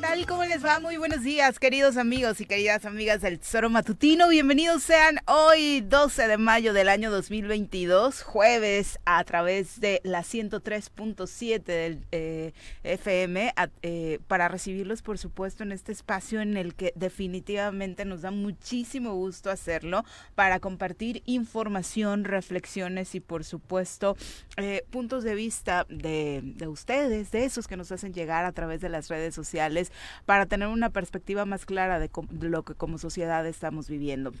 tal? ¿Cómo les va? Muy buenos días, queridos amigos y queridas amigas del Tesoro Matutino. Bienvenidos sean hoy, 12 de mayo del año 2022, jueves, a través de la 103.7 del eh, FM, eh, para recibirlos, por supuesto, en este espacio en el que definitivamente nos da muchísimo gusto hacerlo, para compartir información, reflexiones y, por supuesto, eh, puntos de vista de ustedes, de esos que nos hacen llegar a través de las redes sociales para tener una perspectiva más clara de, de lo que como sociedad estamos viviendo.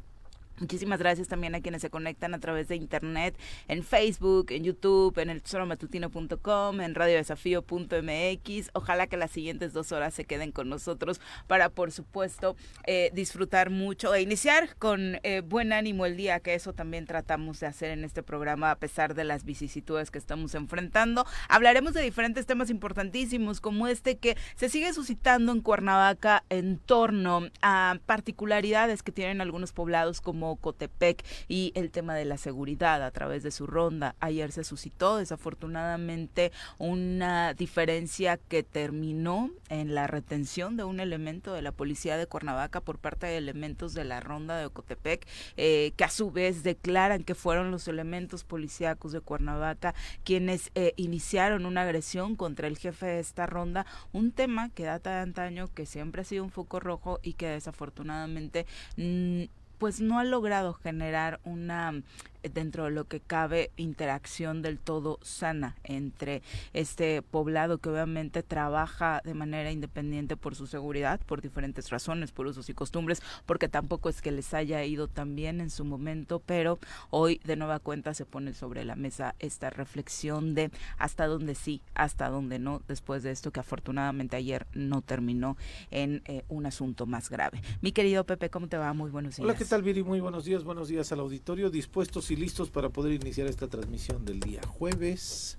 Muchísimas gracias también a quienes se conectan a través de internet, en Facebook, en YouTube, en el tesoromatutino.com, en radiodesafío.mx. Ojalá que las siguientes dos horas se queden con nosotros para, por supuesto, eh, disfrutar mucho e iniciar con eh, buen ánimo el día, que eso también tratamos de hacer en este programa a pesar de las vicisitudes que estamos enfrentando. Hablaremos de diferentes temas importantísimos como este que se sigue suscitando en Cuernavaca en torno a particularidades que tienen algunos poblados como Cotepec y el tema de la seguridad a través de su ronda. Ayer se suscitó desafortunadamente una diferencia que terminó en la retención de un elemento de la policía de Cuernavaca por parte de elementos de la ronda de Ocotepec, eh, que a su vez declaran que fueron los elementos policíacos de Cuernavaca quienes eh, iniciaron una agresión contra el jefe de esta ronda, un tema que data de antaño, que siempre ha sido un foco rojo y que desafortunadamente mm, pues no ha logrado generar una dentro de lo que cabe interacción del todo sana entre este poblado que obviamente trabaja de manera independiente por su seguridad, por diferentes razones, por usos y costumbres, porque tampoco es que les haya ido tan bien en su momento, pero hoy de nueva cuenta se pone sobre la mesa esta reflexión de hasta dónde sí, hasta dónde no, después de esto que afortunadamente ayer no terminó en eh, un asunto más grave. Mi querido Pepe, ¿cómo te va? Muy buenos días. Hola, ¿qué tal, Viri? Muy buenos días, buenos días al auditorio, dispuestos y listos para poder iniciar esta transmisión del día jueves.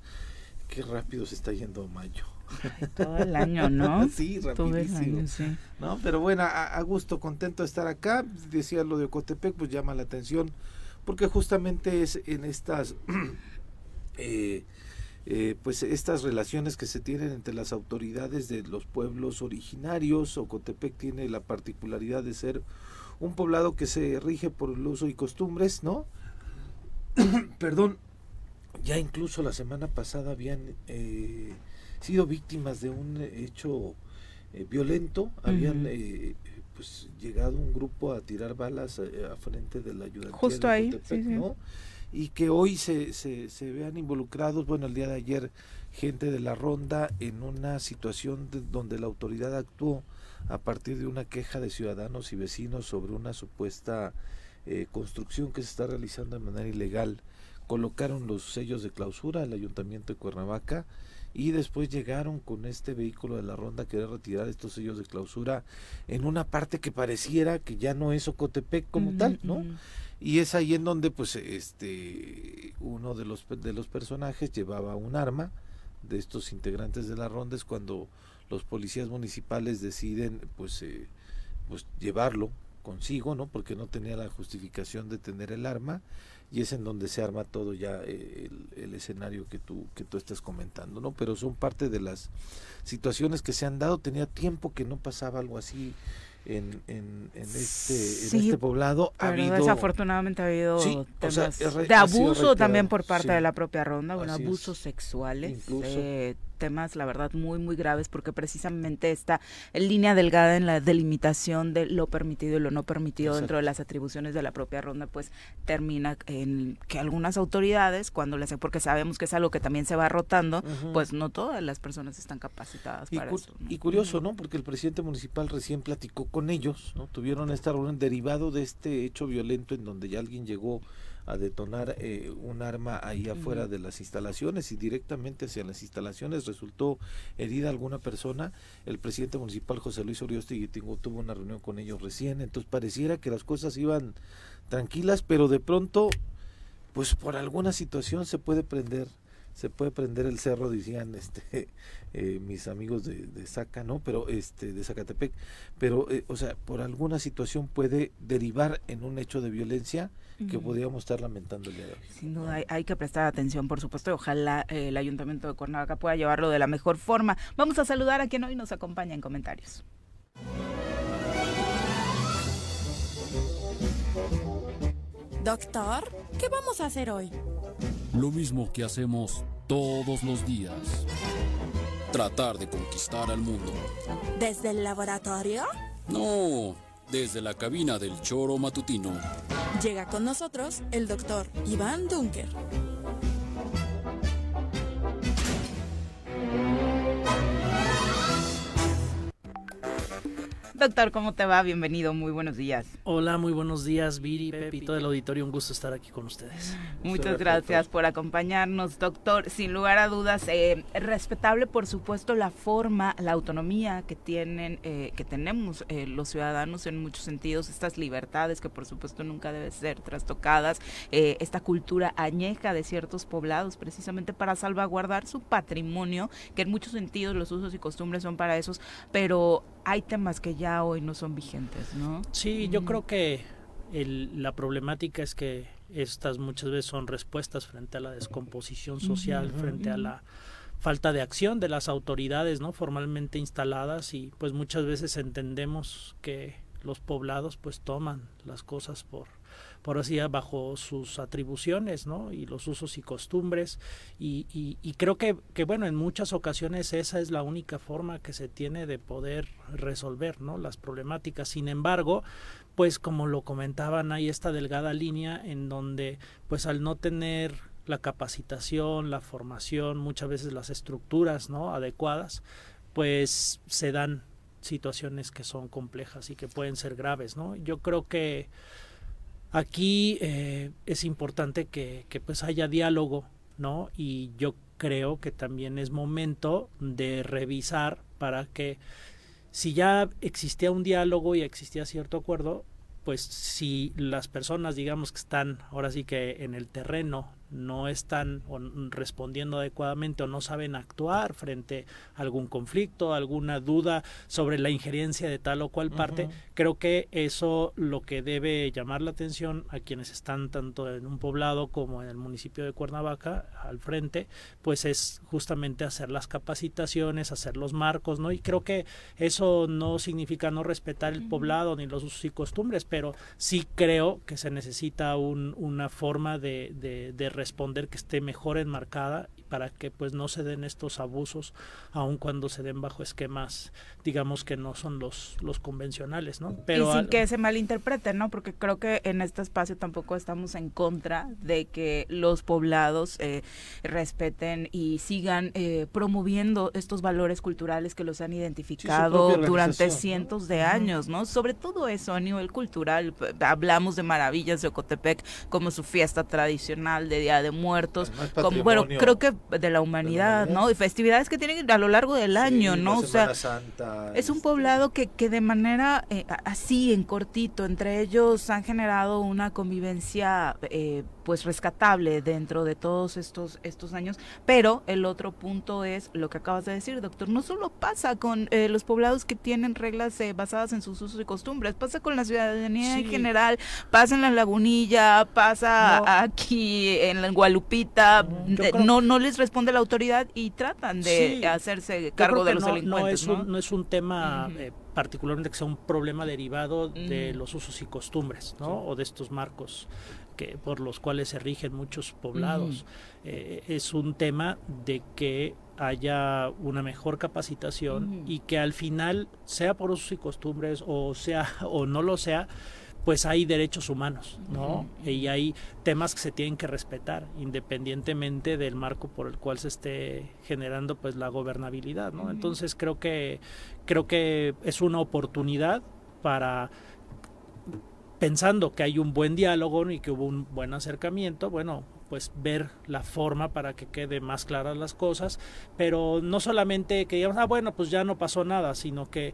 Qué rápido se está yendo mayo. todo el año, ¿no? sí, rapidísimo. No, pero bueno, a, gusto, contento de estar acá. Decía lo de Ocotepec, pues llama la atención, porque justamente es en estas, eh, eh, pues estas relaciones que se tienen entre las autoridades de los pueblos originarios. Ocotepec tiene la particularidad de ser un poblado que se rige por el uso y costumbres, ¿no? perdón, ya incluso la semana pasada habían eh, sido víctimas de un hecho eh, violento, habían eh, pues llegado un grupo a tirar balas a, frente de la ayuda Justo ahí, Y que hoy se, se, se, vean involucrados, bueno, el día de ayer, gente de la ronda en una situación donde la autoridad actuó a partir de una queja de ciudadanos y vecinos sobre una supuesta eh, construcción que se está realizando de manera ilegal. Colocaron los sellos de clausura al ayuntamiento de Cuernavaca y después llegaron con este vehículo de la ronda a querer retirar estos sellos de clausura en una parte que pareciera que ya no es Ocotepec como tal, ¿no? Y es ahí en donde pues este uno de los de los personajes llevaba un arma de estos integrantes de la ronda es cuando los policías municipales deciden pues eh, pues llevarlo consigo, ¿no? Porque no tenía la justificación de tener el arma y es en donde se arma todo ya eh, el, escenario que tú que tú estás comentando, ¿no? Pero son parte de las situaciones que se han dado. Tenía tiempo que no pasaba algo así en, en, este, en este poblado. Ha habido, desafortunadamente ha habido temas de abuso también por parte de la propia ronda, bueno, abusos sexuales. Eh, temas, la verdad, muy, muy graves, porque precisamente esta línea delgada en la delimitación de lo permitido y lo no permitido dentro de las atribuciones de la propia ronda, pues termina en que algunas autoridades, cuando les porque sabemos que es algo que también se va rotando, pues no todas las personas están capacitadas para eso. Y curioso, ¿no? Porque el presidente municipal recién platicó con ellos, ¿no? Tuvieron esta reunión derivado de este hecho violento en donde ya alguien llegó a detonar eh, un arma ahí afuera de las instalaciones y directamente hacia las instalaciones resultó herida alguna persona. El presidente municipal José Luis Oriosti tuvo una reunión con ellos recién, entonces pareciera que las cosas iban tranquilas, pero de pronto, pues por alguna situación se puede prender se puede prender el cerro, decían este eh, mis amigos de, de Zaca, ¿no? Pero este de Zacatepec, pero eh, o sea, por alguna situación puede derivar en un hecho de violencia que podríamos estar lamentando el día de hoy. Sin duda, hay, que prestar atención, por supuesto, y ojalá eh, el Ayuntamiento de Cuernavaca pueda llevarlo de la mejor forma. Vamos a saludar a quien hoy nos acompaña en comentarios. Doctor, ¿qué vamos a hacer hoy? Lo mismo que hacemos todos los días. Tratar de conquistar al mundo. ¿Desde el laboratorio? No, desde la cabina del choro matutino. Llega con nosotros el doctor Iván Dunker. Doctor, ¿cómo te va? Bienvenido, muy buenos días. Hola, muy buenos días, Viri, Pepito del auditorio, un gusto estar aquí con ustedes. Muchas gracias por acompañarnos, doctor. Sin lugar a dudas, eh, respetable, por supuesto, la forma, la autonomía que tienen, eh, que tenemos eh, los ciudadanos en muchos sentidos, estas libertades que por supuesto nunca deben ser trastocadas, esta cultura añeja de ciertos poblados, precisamente para salvaguardar su patrimonio, que en muchos sentidos los usos y costumbres son para esos, pero hay temas que ya hoy no son vigentes, ¿no? Sí, yo creo que la problemática es que estas muchas veces son respuestas frente a la descomposición social, frente a la falta de acción de las autoridades no formalmente instaladas y pues muchas veces entendemos que los poblados pues toman las cosas por por así bajo sus atribuciones ¿no? y los usos y costumbres y, y, creo que, que, bueno en muchas ocasiones esa es la única forma que se tiene de poder resolver ¿no? las problemáticas sin embargo pues como lo comentaban hay esta delgada línea en donde pues al no tener la capacitación la formación muchas veces las estructuras no adecuadas pues se dan situaciones que son complejas y que pueden ser graves no yo creo que Aquí eh, es importante que, que, pues haya diálogo, ¿no? Y yo creo que también es momento de revisar para que si ya existía un diálogo y existía cierto acuerdo, pues si las personas, digamos, que están ahora sí que en el terreno no están respondiendo adecuadamente o no saben actuar frente a algún conflicto, alguna duda sobre la injerencia de tal o cual parte, creo que eso lo que debe llamar la atención a quienes están tanto en un poblado como en el municipio de Cuernavaca al frente, pues es justamente hacer las capacitaciones, hacer los marcos, ¿no? Y creo que eso no significa no respetar el poblado ni los usos y costumbres, pero sí creo que se necesita un, una forma de, de, de responder que esté mejor enmarcada para que pues no se den estos abusos aun cuando se den bajo esquemas digamos que no son los los convencionales no pero y sin que se malinterpreten no porque creo que en este espacio tampoco estamos en contra de que los poblados eh, respeten y sigan eh, promoviendo estos valores culturales que los han identificado durante cientos de años no sobre todo eso a nivel cultural hablamos de maravillas de Ocotepec como su fiesta tradicional de Día de Muertos, como, bueno, creo que de la, humanidad, ¿no? Y festividades que tienen a lo largo del año, ¿no? O sea, es un poblado que, que de manera eh, así, en cortito, entre ellos han generado una convivencia eh, pues rescatable dentro de todos estos, estos años. Pero el otro punto es lo que acabas de decir, doctor, no solo pasa con eh, los poblados que tienen reglas basadas en sus usos y costumbres, pasa con la ciudadanía en general, pasa en la lagunilla, pasa aquí en la Gualupita, no, no les responde la autoridad y tratan de hacerse cargo de los no, delincuentes. No es, Un, no es un tema eh, particularmente que sea un problema derivado de los usos y costumbres, ¿no? O de estos marcos que por los cuales se rigen muchos poblados. Eh, es un tema de que haya una mejor capacitación y que al final, sea por usos y costumbres o sea o no lo sea, pues hay derechos humanos, ¿no? Y hay temas que se tienen que respetar, independientemente del marco por el cual se esté generando pues la gobernabilidad, ¿no? Entonces creo que creo que es una oportunidad para pensando que hay un buen diálogo y que hubo un buen acercamiento, bueno, pues ver la forma para que quede más claras las cosas, pero no solamente que digamos, ah, bueno, pues ya no pasó nada, sino que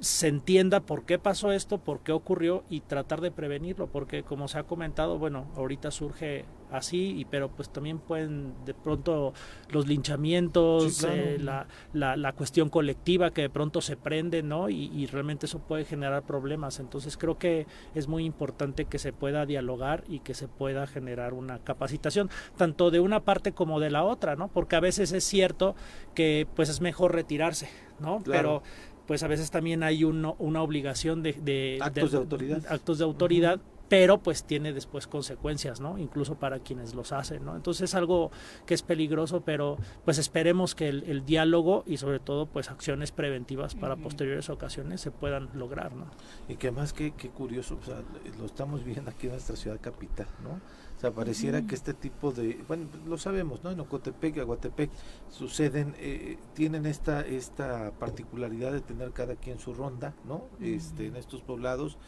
se entienda por qué pasó esto, por qué ocurrió y tratar de prevenirlo, porque como se ha comentado, bueno, ahorita surge así, y, pero pues también pueden de pronto los linchamientos, eh, la, la, cuestión colectiva que de pronto se prende, ¿no? Y, realmente eso puede generar problemas. Entonces creo que es muy importante que se pueda dialogar y que se pueda generar una capacitación, tanto de una parte como de la otra, ¿no? Porque a veces es cierto que pues es mejor retirarse, ¿no? Pero pues a veces también hay una obligación de, actos de, autoridad, actos de autoridad pero pues tiene después consecuencias, ¿no? Incluso para quienes los hacen, ¿no? Entonces es algo que es peligroso, pero pues esperemos que el, diálogo y sobre todo pues acciones preventivas para posteriores ocasiones se puedan lograr, ¿no? Y que más que, curioso, o sea, lo estamos viendo aquí en nuestra ciudad capital, ¿no? O sea, pareciera que este tipo de, bueno, lo sabemos, ¿no? En Ocotepec y Aguatepec suceden, eh, tienen esta esta particularidad de tener cada quien su ronda, ¿no? Este, en estos poblados,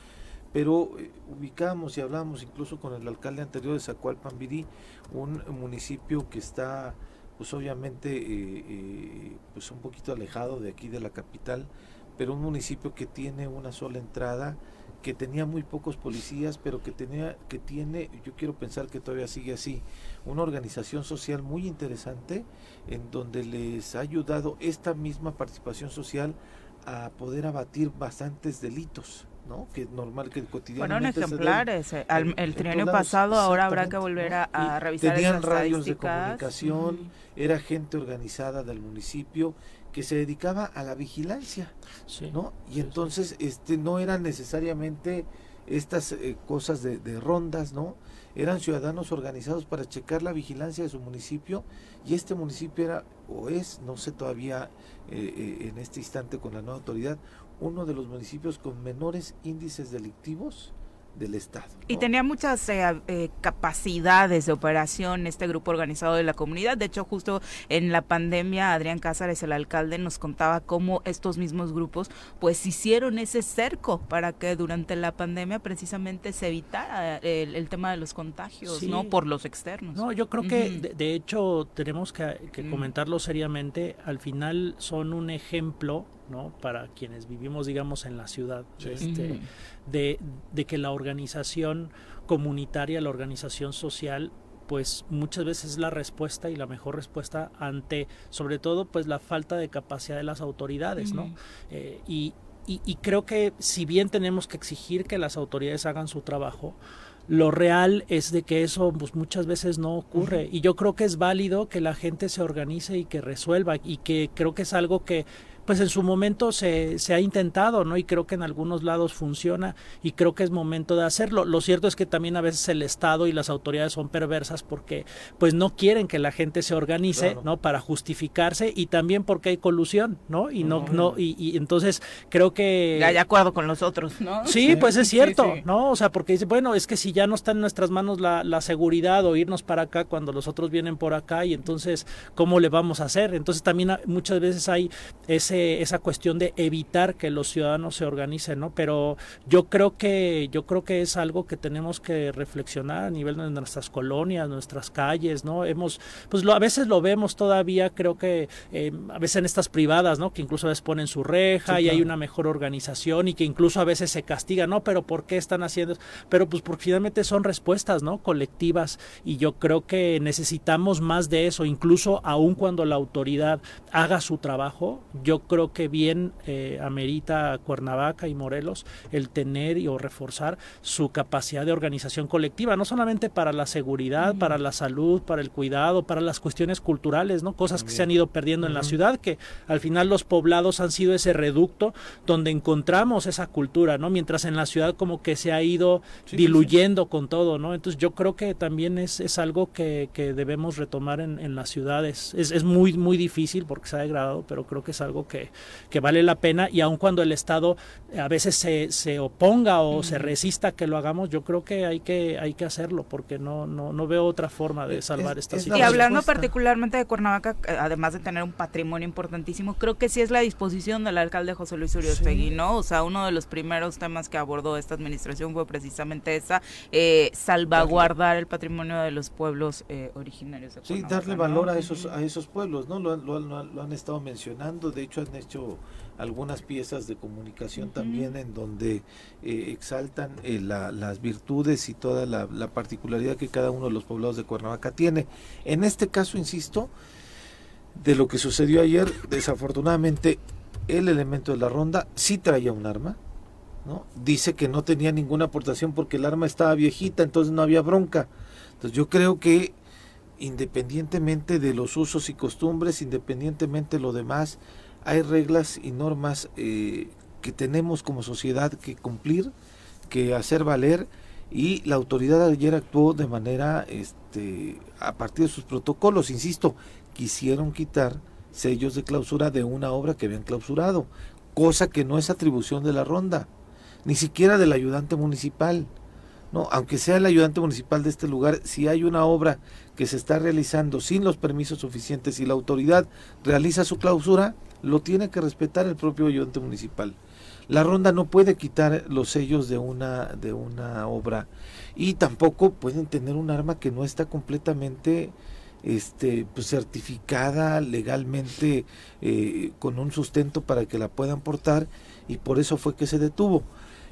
pero eh, ubicamos y hablamos incluso con el alcalde anterior de Zacualpan Virí, un municipio que está, pues obviamente, eh, pues un poquito alejado de aquí de la capital, pero un municipio que tiene una sola entrada que tenía muy pocos policías, pero que tenía, que tiene, yo quiero pensar que todavía sigue así, una organización social muy interesante en donde les ha ayudado esta misma participación social a poder abatir bastantes delitos. ¿no? Que normal que cotidianamente Fueron ejemplares. Eh, el trienio pasado ahora habrá que volver a, revisar Tenían radios de comunicación, era gente organizada del municipio que se dedicaba a la vigilancia, ¿no? Y entonces este no eran necesariamente estas eh, cosas de, rondas, ¿no? Eran ciudadanos organizados para checar la vigilancia de su municipio y este municipio era o es, no sé todavía eh, eh, en este instante con la nueva autoridad, uno de los municipios con menores índices delictivos del Estado. Y tenía muchas eh, eh, capacidades de operación este grupo organizado de la comunidad. De hecho, justo en la pandemia, Adrián Cázares, el alcalde, nos contaba cómo estos mismos grupos pues hicieron ese cerco para que durante la pandemia precisamente se evitara el, tema de los contagios, ¿no? Por los externos. No, yo creo que de, hecho tenemos que, mm. comentarlo seriamente. Al final son un ejemplo ¿no? Para quienes vivimos, digamos, en la ciudad, este, de, de, que la organización comunitaria, la organización social, pues muchas veces es la respuesta y la mejor respuesta ante, sobre todo, pues la falta de capacidad de las autoridades, ¿no? Eh, y, y, creo que si bien tenemos que exigir que las autoridades hagan su trabajo, lo real es de que eso pues, muchas veces no ocurre. Y yo creo que es válido que la gente se organice y que resuelva y que creo que es algo que pues en su momento se, se, ha intentado, ¿no? Y creo que en algunos lados funciona y creo que es momento de hacerlo. Lo cierto es que también a veces el Estado y las autoridades son perversas porque pues no quieren que la gente se organice, ¿no? Para justificarse y también porque hay colusión, ¿no? Y no, no, y, y, entonces creo que... Ya hay acuerdo con los otros, ¿no? Sí, pues es cierto, ¿no? O sea, porque dice, bueno, es que si ya no está en nuestras manos la, la seguridad o irnos para acá cuando los otros vienen por acá y entonces, ¿cómo le vamos a hacer? Entonces también muchas veces hay ese esa cuestión de evitar que los ciudadanos se organicen, ¿no? Pero yo creo que yo creo que es algo que tenemos que reflexionar a nivel de nuestras colonias, nuestras calles, ¿no? Hemos, pues lo, a veces lo vemos todavía, creo que eh, a veces en estas privadas, ¿no? Que incluso a veces ponen su reja y hay una mejor organización y que incluso a veces se castiga, ¿no? Pero ¿por qué están haciendo? Pero pues porque finalmente son respuestas, ¿no? Colectivas y yo creo que necesitamos más de eso, incluso aun cuando la autoridad haga su trabajo, yo creo que bien eh, amerita Cuernavaca y Morelos el tener y o reforzar su capacidad de organización colectiva, no solamente para la seguridad, para la salud, para el cuidado, para las cuestiones culturales, ¿no? Cosas que se han ido perdiendo en la ciudad, que al final los poblados han sido ese reducto donde encontramos esa cultura, ¿no? Mientras en la ciudad como que se ha ido diluyendo con todo, ¿no? Entonces yo creo que también es, es algo que, que debemos retomar en, en las ciudades. Es, es muy, muy difícil porque se ha degradado, pero creo que es algo que que, vale la pena y aun cuando el Estado a veces se, se oponga o se resista que lo hagamos, yo creo que hay que, hay que hacerlo porque no, no, no veo otra forma de salvar esta situación. Y hablando particularmente de Cuernavaca, eh, además de tener un patrimonio importantísimo, creo que sí es la disposición del alcalde José Luis Uriostegui, ¿no? O sea, uno de los primeros temas que abordó esta administración fue precisamente esa, eh, salvaguardar el patrimonio de los pueblos eh, originarios de Sí, darle valor a esos a esos pueblos, ¿no? Lo, lo, lo, han estado mencionando, de hecho han hecho algunas piezas de comunicación también en donde eh, exaltan eh, las virtudes y toda la, la, particularidad que cada uno de los poblados de Cuernavaca tiene. En este caso, insisto, de lo que sucedió ayer, desafortunadamente el elemento de la ronda sí traía un arma, ¿no? Dice que no tenía ninguna aportación porque el arma estaba viejita, entonces no había bronca. Entonces yo creo que independientemente de los usos y costumbres, independientemente de lo demás, hay reglas y normas eh, que tenemos como sociedad que cumplir, que hacer valer y la autoridad ayer actuó de manera este a partir de sus protocolos, insisto, quisieron quitar sellos de clausura de una obra que habían clausurado, cosa que no es atribución de la ronda, ni siquiera del ayudante municipal. No, aunque sea el ayudante municipal de este lugar, si hay una obra que se está realizando sin los permisos suficientes y la autoridad realiza su clausura, lo tiene que respetar el propio ayudante municipal. La ronda no puede quitar los sellos de una de una obra y tampoco pueden tener un arma que no está completamente este, pues, certificada legalmente eh, con un sustento para que la puedan portar y por eso fue que se detuvo.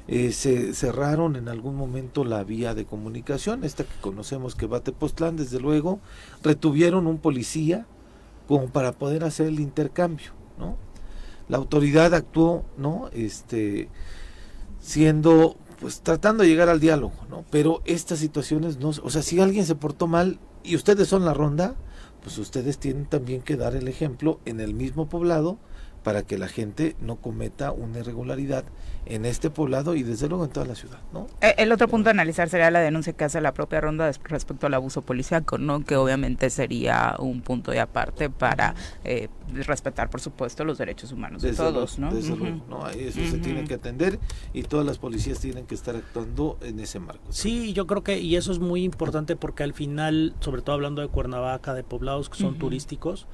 Eh, se cerraron en algún momento la vía de comunicación, esta que conocemos que va a desde luego, retuvieron un policía como para poder hacer el intercambio, ¿no? La autoridad actuó, ¿no? Este, siendo, pues tratando de llegar al diálogo, ¿no? Pero estas situaciones no, o sea, si alguien se portó mal, y ustedes son la ronda, pues ustedes tienen también que dar el ejemplo en el mismo poblado para que la gente no cometa una irregularidad en este poblado y desde luego en toda la ciudad, ¿no? Eh, el otro punto a analizar sería la denuncia que hace la propia ronda respecto al abuso policiaco, ¿no? Que obviamente sería un punto de aparte para eh, respetar, por supuesto, los derechos humanos de todos, ¿no? Desde luego, ¿no? Eso se tiene que atender y todas las policías tienen que estar actuando en ese marco. Sí, yo creo que, y eso es muy importante porque al final, sobre todo hablando de Cuernavaca, de poblados que son turísticos,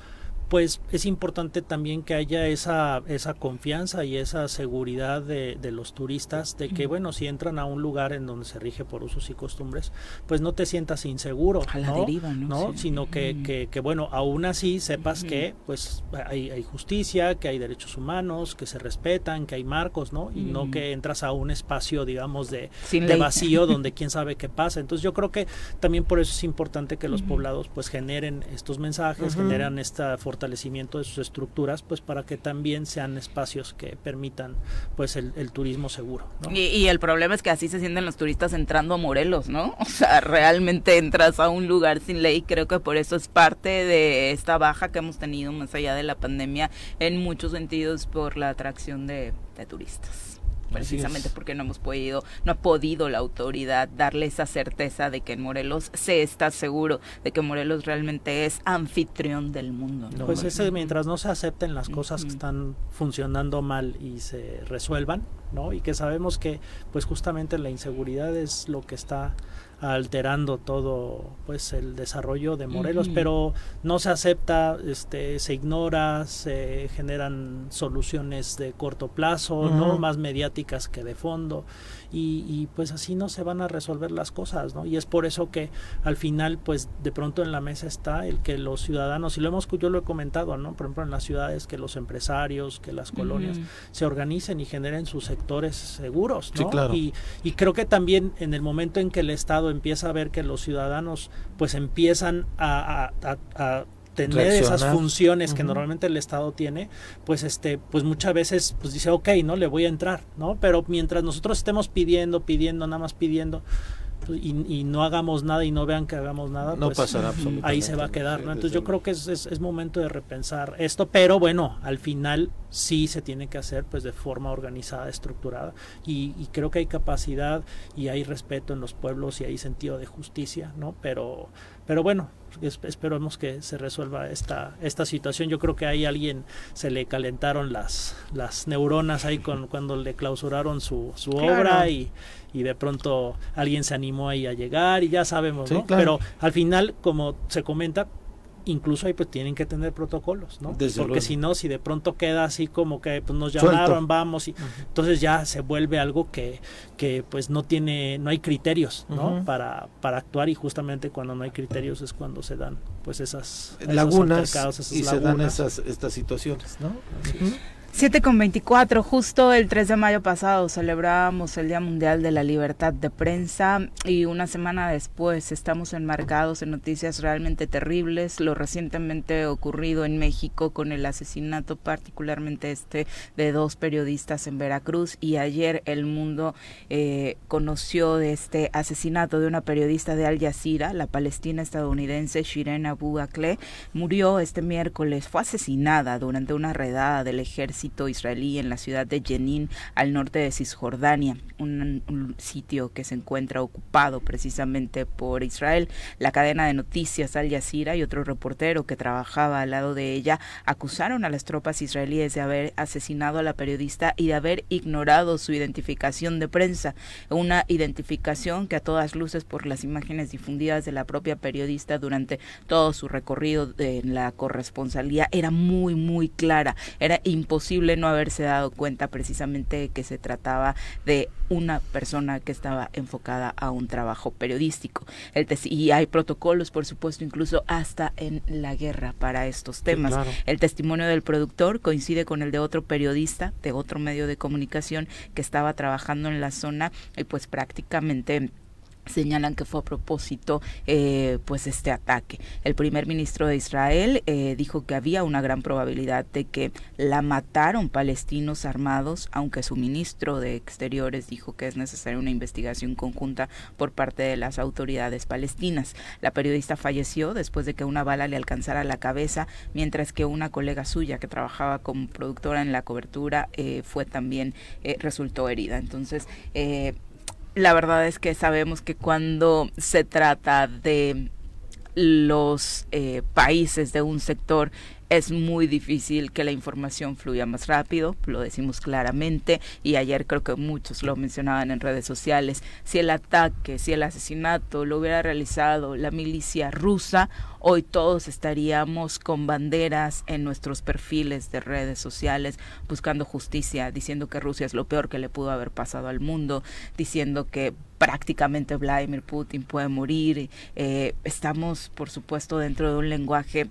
pues es importante también que haya esa, esa confianza y esa seguridad de, de, los turistas de que, bueno, si entran a un lugar en donde se rige por usos y costumbres, pues no te sientas inseguro, a la ¿no? Deriva, ¿no? Sino que, que, que, bueno, aún así sepas que pues hay, hay, justicia, que hay derechos humanos, que se respetan, que hay marcos, ¿no? Y no que entras a un espacio, digamos, de, de vacío donde quién sabe qué pasa. Entonces yo creo que también por eso es importante que los poblados pues generen estos mensajes, generan esta fortaleza fortalecimiento de sus estructuras, pues para que también sean espacios que permitan pues el, turismo seguro. Y, el problema es que así se sienten los turistas entrando a Morelos, ¿no? O sea, realmente entras a un lugar sin ley, creo que por eso es parte de esta baja que hemos tenido más allá de la pandemia en muchos sentidos por la atracción de turistas precisamente porque no hemos podido, no ha podido la autoridad darle esa certeza de que en Morelos se está seguro de que Morelos realmente es anfitrión del mundo. ¿no? Pues ese, mientras no se acepten las cosas que están funcionando mal y se resuelvan, ¿no? Y que sabemos que pues justamente la inseguridad es lo que está alterando todo pues el desarrollo de Morelos, uh -huh. pero no se acepta, este, se ignora, se generan soluciones de corto plazo, uh -huh. no más mediáticas que de fondo y, y, pues así no se van a resolver las cosas, ¿no? Y es por eso que al final pues de pronto en la mesa está el que los ciudadanos, y lo hemos yo lo he comentado, ¿no? Por ejemplo en las ciudades que los empresarios, que las colonias uh -huh. se organicen y generen sus sectores seguros, ¿no? Sí, claro. y, y creo que también en el momento en que el Estado empieza a ver que los ciudadanos pues empiezan a, a, a, a tener Reaccionar. esas funciones uh -huh. que normalmente el Estado tiene, pues este, pues muchas veces pues dice, ok, no le voy a entrar, ¿no? Pero mientras nosotros estemos pidiendo, pidiendo, nada más pidiendo, pues, y, y, no hagamos nada y no vean que hagamos nada, no pues, pasará absolutamente. Ahí se va a quedar, ¿no? Entonces yo creo que es, es, es, momento de repensar esto, pero bueno, al final sí se tiene que hacer pues de forma organizada, estructurada, y, y creo que hay capacidad y hay respeto en los pueblos y hay sentido de justicia, ¿no? Pero, pero bueno, esperemos que se resuelva esta, esta situación. Yo creo que ahí alguien se le calentaron las, las neuronas ahí con, cuando le clausuraron su, su claro. obra y, y de pronto alguien se animó ahí a llegar y ya sabemos, sí, ¿no? Claro. Pero al final, como se comenta, incluso ahí pues tienen que tener protocolos, ¿no? Desde Porque si no, si de pronto queda así como que pues nos llamaron, Suelto. vamos, y entonces ya se vuelve algo que, que pues no tiene, no hay criterios, ¿no? Para, para actuar y justamente cuando no hay criterios es cuando se dan pues esas lagunas esas y se dan esas estas situaciones, ¿no? Ujú. 7 con 24, justo el 3 de mayo pasado celebrábamos el Día Mundial de la Libertad de Prensa y una semana después estamos enmarcados en noticias realmente terribles, lo recientemente ocurrido en México con el asesinato particularmente este de dos periodistas en Veracruz y ayer el mundo eh, conoció de este asesinato de una periodista de Al Jazeera, la palestina estadounidense Shirin Abu murió este miércoles, fue asesinada durante una redada del ejército israelí en la ciudad de Jenin, al norte de Cisjordania, un, un sitio que se encuentra ocupado precisamente por Israel. La cadena de noticias Al Jazeera y otro reportero que trabajaba al lado de ella acusaron a las tropas israelíes de haber asesinado a la periodista y de haber ignorado su identificación de prensa, una identificación que a todas luces por las imágenes difundidas de la propia periodista durante todo su recorrido en la corresponsalía era muy muy clara, era imposible no haberse dado cuenta precisamente que se trataba de una persona que estaba enfocada a un trabajo periodístico. El y hay protocolos, por supuesto, incluso hasta en la guerra para estos temas. claro. El testimonio del productor coincide con el de otro periodista de otro medio de comunicación que estaba trabajando en la zona y pues prácticamente señalan que fue a propósito eh, pues este ataque. El primer ministro de Israel eh, dijo que había una gran probabilidad de que la mataron palestinos armados aunque su ministro de exteriores dijo que es necesaria una investigación conjunta por parte de las autoridades palestinas. La periodista falleció después de que una bala le alcanzara la cabeza mientras que una colega suya que trabajaba como productora en la cobertura eh, fue también eh, resultó herida. Entonces la verdad es que sabemos que cuando se trata de los eh, países de un sector es muy difícil que la información fluya más rápido, lo decimos claramente, y ayer creo que muchos lo mencionaban en redes sociales, si el ataque, si el asesinato lo hubiera realizado la milicia rusa, hoy todos estaríamos con banderas en nuestros perfiles de redes sociales buscando justicia, diciendo que Rusia es lo peor que le pudo haber pasado al mundo, diciendo que prácticamente Vladimir Putin puede morir. Eh, estamos, por supuesto, dentro de un lenguaje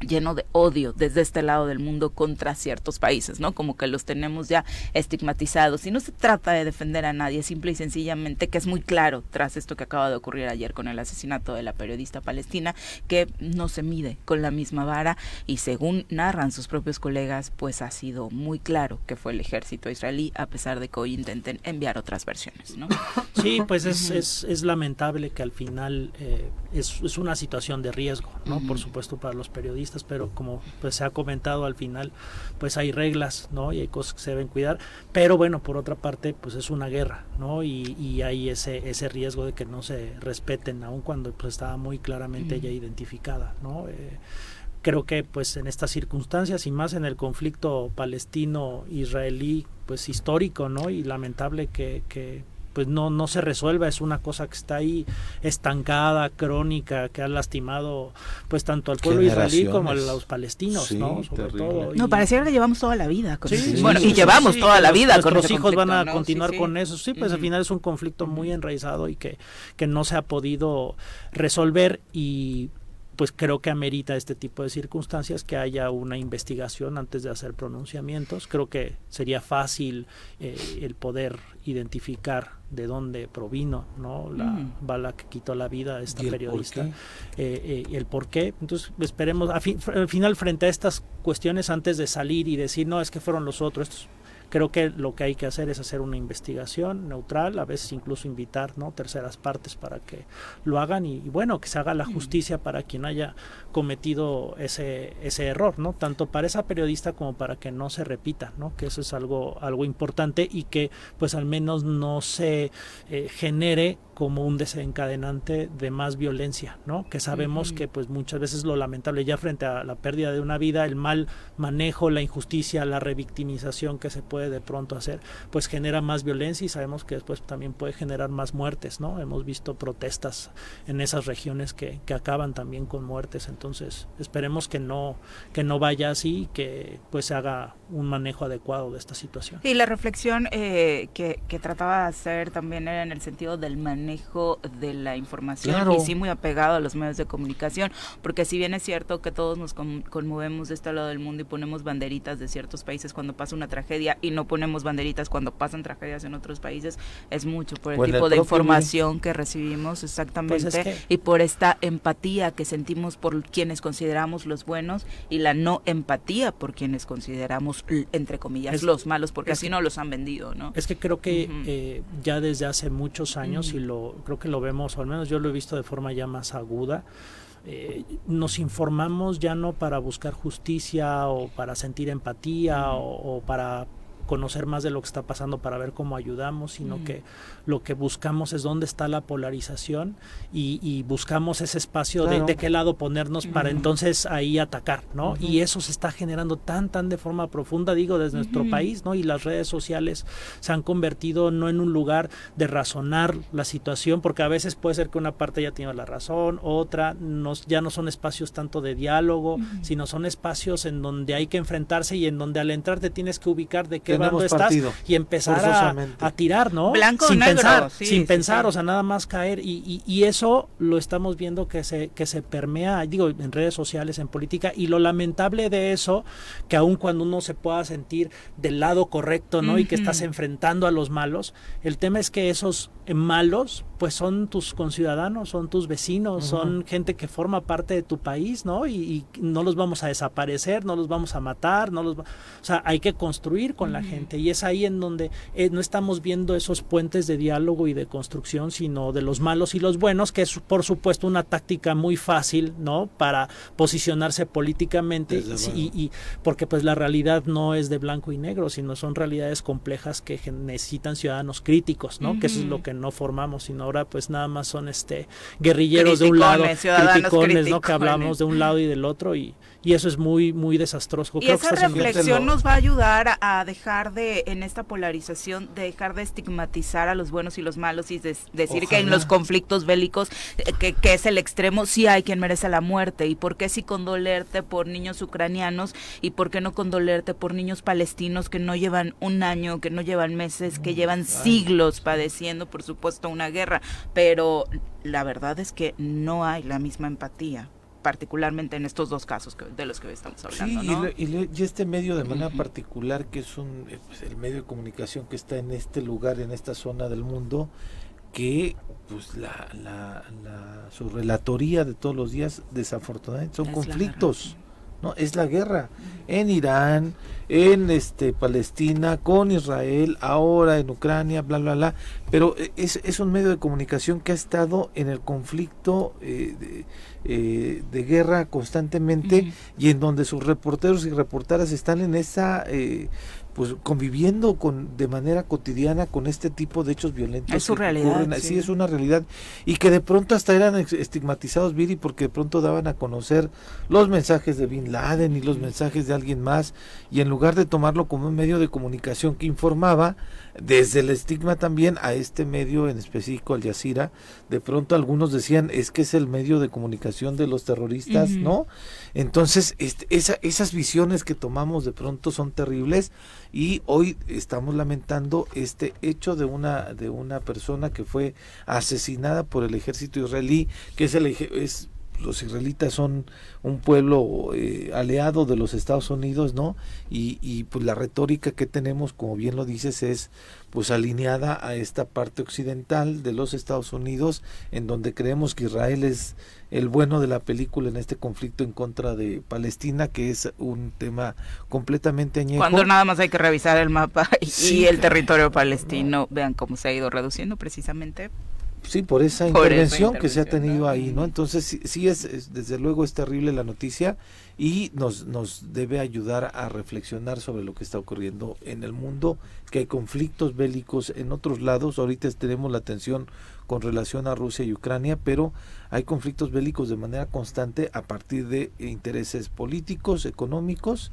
lleno de odio desde este lado del mundo contra ciertos países, ¿no? Como que los tenemos ya estigmatizados. Y no se trata de defender a nadie, simple y sencillamente que es muy claro tras esto que acaba de ocurrir ayer con el asesinato de la periodista palestina, que no se mide con la misma vara y según narran sus propios colegas, pues ha sido muy claro que fue el ejército israelí, a pesar de que hoy intenten enviar otras versiones, ¿no? Sí, pues es, es, es lamentable que al final eh, es, es, una situación de riesgo, ¿no? Por supuesto para los periodistas pero como pues se ha comentado al final, pues hay reglas, ¿no? Y hay cosas que se deben cuidar, pero bueno, por otra parte, pues es una guerra, ¿no? Y, y hay ese, ese riesgo de que no se respeten, aun cuando pues estaba muy claramente ya identificada, ¿no? Eh, creo que pues en estas circunstancias y más en el conflicto palestino-israelí, pues histórico, ¿no? Y lamentable que, que pues no, no se resuelva, es una cosa que está ahí estancada, crónica, que ha lastimado pues tanto al pueblo israelí como a los palestinos, sí, ¿no? Sobre terrible. todo. No, pareciera que llevamos toda la vida con Sí, sí, Bueno, sí, y sí, llevamos sí, toda la vida los- con Nuestros ese hijos van a continuar Sí, sí. con eso. Sí, pues al final es un conflicto muy enraizado y que, que no se ha podido resolver y pues creo que amerita este tipo de circunstancias que haya una investigación antes de hacer pronunciamientos. Creo que sería fácil eh, el poder identificar de dónde provino no la Mm. bala que quitó la vida a esta ¿Y el periodista por eh, eh, el por qué. Entonces esperemos, a fin- al final frente a estas cuestiones, antes de salir y decir, no, es que fueron los otros, estos, creo que lo que hay que hacer es hacer una investigación neutral, a veces incluso invitar no terceras partes para que lo hagan y, y bueno, que se haga la justicia para quien haya cometido ese, ese error, ¿no? Tanto para esa periodista como para que no se repita, ¿no? Que eso es algo, algo importante y que pues al menos no se eh, genere como un desencadenante de más violencia, ¿no? Que sabemos que pues muchas veces lo lamentable ya frente a la pérdida de una vida, el mal manejo, la injusticia, la revictimización que se puede de pronto hacer, pues genera más violencia y sabemos que después también puede generar más muertes, ¿no? Hemos visto protestas en esas regiones que, que acaban también con muertes, entonces esperemos que no que no vaya así, que pues se haga un manejo adecuado de esta situación. Y la reflexión eh, que, que trataba de hacer también era en el sentido del manejo manejo de la información y sí muy apegado a los medios de comunicación, porque si bien es cierto que todos nos conmovemos de este lado del mundo y ponemos banderitas de ciertos países cuando pasa una tragedia y no ponemos banderitas cuando pasan tragedias en otros países, es mucho por el tipo de información que recibimos exactamente pues y por esta empatía que sentimos por quienes consideramos los buenos y la no empatía por quienes consideramos entre comillas los malos, porque así no los han vendido, ¿no? Es que creo que eh, ya desde hace muchos años y lo creo que lo vemos, o al menos yo lo he visto de forma ya más aguda. Eh, nos informamos ya no para buscar justicia o para sentir empatía o, para conocer más de lo que está pasando para ver cómo ayudamos, sino que lo que buscamos es dónde está la polarización y, buscamos ese espacio de, qué lado ponernos para entonces ahí atacar, ¿no? Y eso se está generando tan, tan de forma profunda, digo, desde nuestro país, ¿no? Y las redes sociales se han convertido no en un lugar de razonar la situación, porque a veces puede ser que una parte ya tiene la razón, otra nos, ya no son espacios tanto de diálogo, sino son espacios en donde hay que enfrentarse y en donde al entrar te tienes que ubicar de qué bando estás y empezar a, tirar, ¿no? Blanco sin pensar, o sea, nada más caer. Y, y, eso lo estamos viendo que se, que se permea, digo, en redes sociales, en política. Y lo lamentable de eso, que aun cuando uno se pueda sentir del lado correcto, ¿no? Y que estás enfrentando a los malos, el tema es que esos malos, pues son tus conciudadanos, son tus vecinos, son gente que forma parte de tu país, ¿no? Y, no los vamos a desaparecer, no los vamos a matar, no los, o sea, hay que construir con la gente y es ahí en donde eh, no estamos viendo esos puentes de diálogo y de construcción, sino de los malos y los buenos, que es por supuesto una táctica muy fácil, ¿no? Para posicionarse políticamente y, y, porque pues la realidad no es de blanco y negro, sino son realidades complejas que necesitan ciudadanos críticos, ¿no? Que eso es lo que no formamos, sino ahora pues nada más son este guerrilleros de un lado, criticones, ¿no? Que hablamos de un lado y del otro y y eso es muy muy desastroso. Y esa reflexión nos va a ayudar a, dejar de en esta polarización de dejar de estigmatizar a los buenos y los malos y decir que en los conflictos bélicos eh, que, que, es el extremo sí hay quien merece la muerte. Y por qué si condolerte por niños ucranianos y por qué no condolerte por niños palestinos que no llevan un año, que no llevan meses, que llevan siglos padeciendo por supuesto una guerra, pero la verdad es que no hay la misma empatía particularmente en estos dos casos de los que estamos hablando. Sí, y, este medio de manera particular, que es un, eh, pues, el medio de comunicación que está en este lugar, en esta zona del mundo, que pues la, la, su relatoría de todos los días desafortunadamente son conflictos. ¿no? Es la guerra en Irán, en este Palestina, con Israel, ahora en Ucrania, bla, bla, bla. Pero eh, es, es un medio de comunicación que ha estado en el conflicto eh, eh, de guerra constantemente y en donde sus reporteros y reporteras están en esa eh, pues conviviendo con de manera cotidiana con este tipo de hechos violentos. Es su realidad. Sí. es una realidad. Y que de pronto hasta eran estigmatizados, Viri, porque de pronto daban a conocer los mensajes de Bin Laden y los mensajes de alguien más, y en lugar de tomarlo como un medio de comunicación que informaba, desde el estigma también a este medio en específico, Al Jazeera, de pronto algunos decían, es que es el medio de comunicación de los terroristas, ¿no? Entonces, este, esa, esas visiones que tomamos de pronto son terribles y hoy estamos lamentando este hecho de una de una persona que fue asesinada por el ejército israelí que es el es los israelitas son un pueblo eh, aliado de los Estados Unidos, ¿no? Y, y, pues la retórica que tenemos, como bien lo dices, es pues alineada a esta parte occidental de los Estados Unidos, en donde creemos que Israel es el bueno de la película en este conflicto en contra de Palestina, que es un tema completamente añejo. Cuando nada más hay que revisar el mapa y, el territorio palestino, vean cómo se ha ido reduciendo precisamente sí, por esa intervención que se ha tenido ahí, ¿no? Entonces sí, sí es, desde luego es terrible la noticia y nos, nos debe ayudar a reflexionar sobre lo que está ocurriendo en el mundo, que hay conflictos bélicos en otros lados, ahorita tenemos la atención con relación a Rusia y Ucrania, pero hay conflictos bélicos de manera constante a partir de intereses políticos, económicos,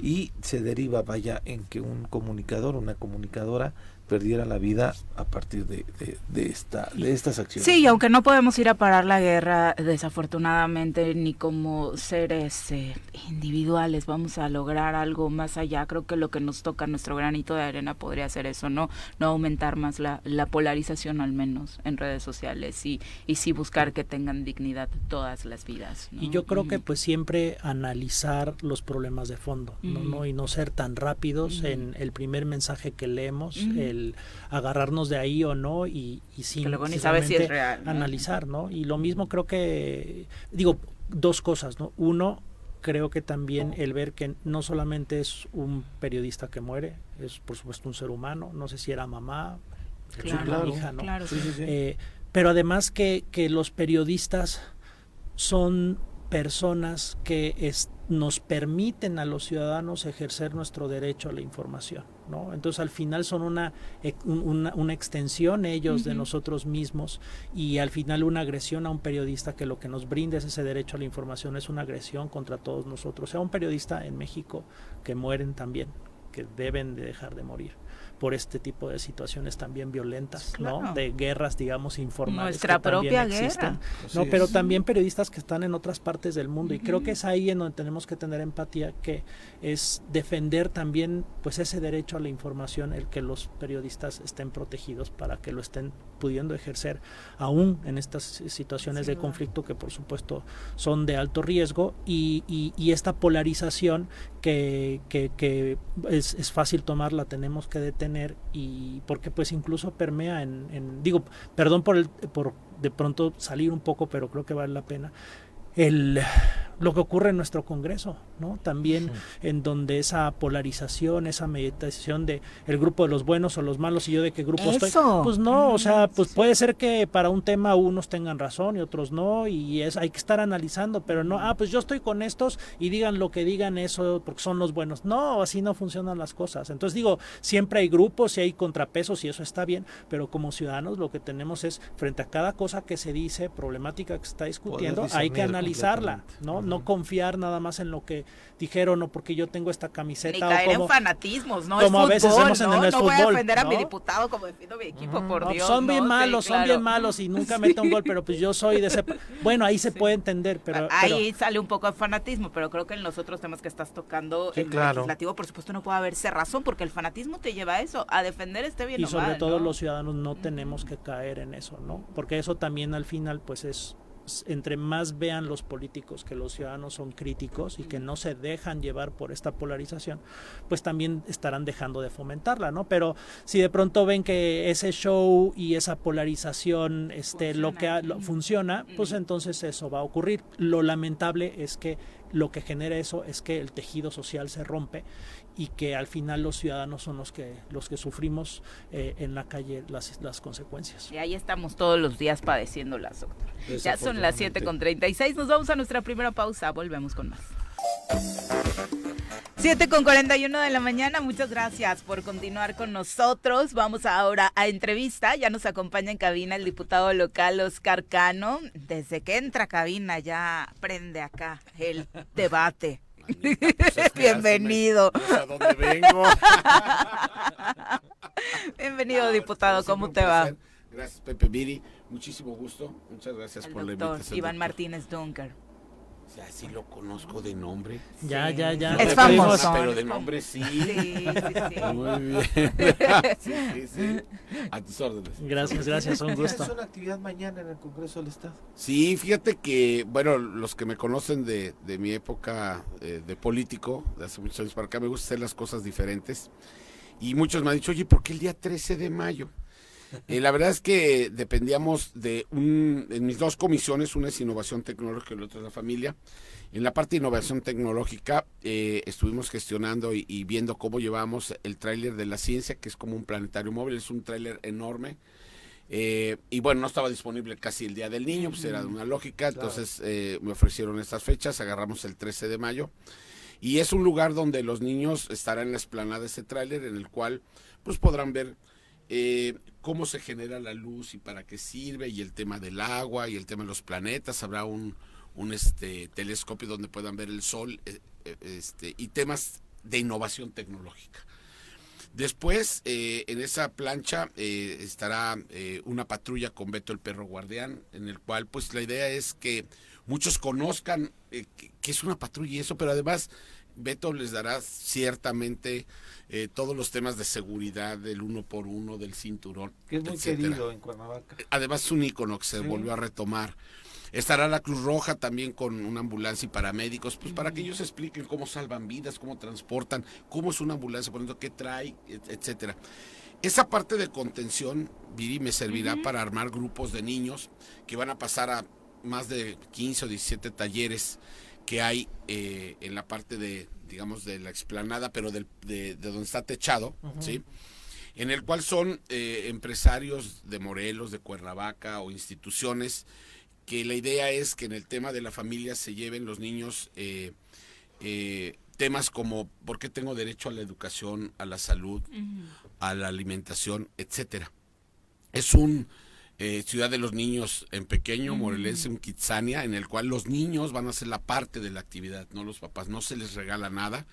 y se deriva, vaya, en que un comunicador, una comunicadora perdiera la vida a partir de, de, esta, de estas acciones. Sí, aunque no podemos ir a parar la guerra, desafortunadamente, ni como seres eh, individuales, vamos a lograr algo más allá. Creo que lo que nos toca, nuestro granito de arena, podría ser eso, no, no aumentar más la, la polarización, al menos en redes sociales, y, y sí buscar que tengan dignidad todas las vidas. Y yo creo que pues siempre analizar los problemas de fondo, ¿no? Y no ser tan rápidos en el primer mensaje que leemos, el agarrarnos de ahí o no y, y sin analizar, ¿no? Y lo mismo creo que, digo, dos cosas, ¿no? Uno, creo que también el ver que no solamente es un periodista que muere, es por supuesto un ser humano, no sé si era mamá, hija, ¿no? Eh, pero además que, que los periodistas son personas que nos permiten a los ciudadanos ejercer nuestro derecho a la información. ¿no? Entonces al final son una, una, una extensión ellos de nosotros mismos y al final una agresión a un periodista que lo que nos brinda es ese derecho a la información es una agresión contra todos nosotros. O sea, un periodista en México que mueren también, que deben de dejar de morir por este tipo de situaciones también violentas, ¿no? De guerras, digamos, informales. Nuestra propia guerra. No, pero también periodistas que están en otras partes del mundo. Y creo que es ahí en donde tenemos que tener empatía, que es defender también pues ese derecho a la información, el que los periodistas estén protegidos para que lo estén pudiendo ejercer aún en estas situaciones de conflicto que por supuesto son de alto riesgo y, y, esta polarización que, que, que es, es, fácil tomar la tenemos que detener y porque pues incluso permea en, en digo perdón por el por de pronto salir un poco pero creo que vale la pena el lo que ocurre en nuestro Congreso, ¿no? También en donde esa polarización, esa meditación de el grupo de los buenos o los malos y yo de qué grupo estoy, pues no, o sea, pues puede ser que para un tema unos tengan razón y otros no y es hay que estar analizando, pero no, ah, pues yo estoy con estos y digan lo que digan eso porque son los buenos. No, así no funcionan las cosas. Entonces digo, siempre hay grupos y hay contrapesos y eso está bien, pero como ciudadanos lo que tenemos es frente a cada cosa que se dice, problemática que se está discutiendo, hay que analizarla, ¿no? no confiar nada más en lo que dijeron o porque yo tengo esta camiseta. Ni caer o como, en fanatismos, ¿no? Como a veces hacemos en el no voy a ofender a mi diputado como defiendo mi equipo, por Dios. Son bien malos, son bien malos y nunca meten un gol, pero pues yo soy de ese... Bueno, ahí se puede entender, pero... Ahí sale un poco de fanatismo, pero creo que en los otros temas que estás tocando, el legislativo, por supuesto, no puede haber razón, porque el fanatismo te lleva a eso, a defender este bien Y sobre todo los ciudadanos no tenemos que caer en eso, ¿no? Porque eso también al final, pues es entre más vean los políticos que los ciudadanos son críticos y que no se dejan llevar por esta polarización, pues también estarán dejando de fomentarla, ¿no? Pero si de pronto ven que ese show y esa polarización este lo que funciona, pues entonces eso va a ocurrir. Lo lamentable es que lo que genera eso es que el tejido social se rompe y que al final los ciudadanos son los que los que sufrimos eh, en la calle las, las consecuencias. Y ahí estamos todos los días padeciéndolas, doctor. Ya son las 7 con 36, nos vamos a nuestra primera pausa, volvemos con más. 7 con 41 de la mañana, muchas gracias por continuar con nosotros. Vamos ahora a entrevista. Ya nos acompaña en cabina el diputado local Oscar Cano. Desde que entra a cabina ya prende acá el debate. Pues Bienvenido. a dónde vengo. Bienvenido, diputado. ¿Cómo te va? Gracias, Pepe Miri. Muchísimo gusto. Muchas gracias por la invitación. Iván Martínez Dunker. Sea, sí lo conozco de nombre. Ya, ya, ya. Es famoso. Pero de nombre sí. Sí, sí, Muy bien. sí, sí, sí. A tus órdenes. Gracias, gracias. Un gusto. ¿Es una actividad mañana en el Congreso del Estado? Sí, fíjate que, bueno, los que me conocen de, de mi época eh, de político, de hace muchos años para acá, me gusta hacer las cosas diferentes. Y muchos me han dicho, oye, ¿por qué el día 13 de mayo? Eh, la verdad es que dependíamos de un, en mis dos comisiones, una es innovación tecnológica y la otra es la familia. En la parte de innovación tecnológica eh, estuvimos gestionando y, viendo cómo llevamos el tráiler de la ciencia, que es como un planetario móvil, es un tráiler enorme. Eh, y bueno, no estaba disponible casi el Día del Niño, pues era de una lógica, entonces eh, me ofrecieron estas fechas, agarramos el 13 de mayo. Y es un lugar donde los niños estarán en la esplanada de ese tráiler, en el cual pues podrán ver eh, cómo se genera la luz y para qué sirve, y el tema del agua y el tema de los planetas. Habrá un, un este, telescopio donde puedan ver el sol eh, eh, este, y temas de innovación tecnológica. Después, eh, en esa plancha estará una patrulla con Beto el perro guardián, en el cual, pues, la idea es que muchos conozcan que es una patrulla y eso, pero además Beto les dará ciertamente eh, todos los temas de seguridad del uno por uno, del cinturón, Que es muy etcétera. querido en Cuernavaca. Además es un ícono que se Sí. volvió a retomar. Estará la Cruz Roja también con una ambulancia y paramédicos, pues para que ellos expliquen cómo salvan vidas, cómo transportan, cómo es una ambulancia, por ejemplo, qué trae, et- etcétera. Esa parte de contención, Viri, me servirá para armar grupos de niños que van a pasar a más de 15 o 17 talleres que hay eh, en la parte de, digamos, de la explanada, pero del- de, de donde está techado, ¿sí? En el cual son eh, empresarios de Morelos, de Cuernavaca o instituciones que la idea es que en el tema de la familia se lleven los niños eh, eh, temas como por qué tengo derecho a la educación, a la salud, a la alimentación, etcétera. Es un eh, Ciudad de los Niños en pequeño, morelense, un Kitsania, en el cual los niños van a ser la parte de la actividad, no los papás, no se les regala nada.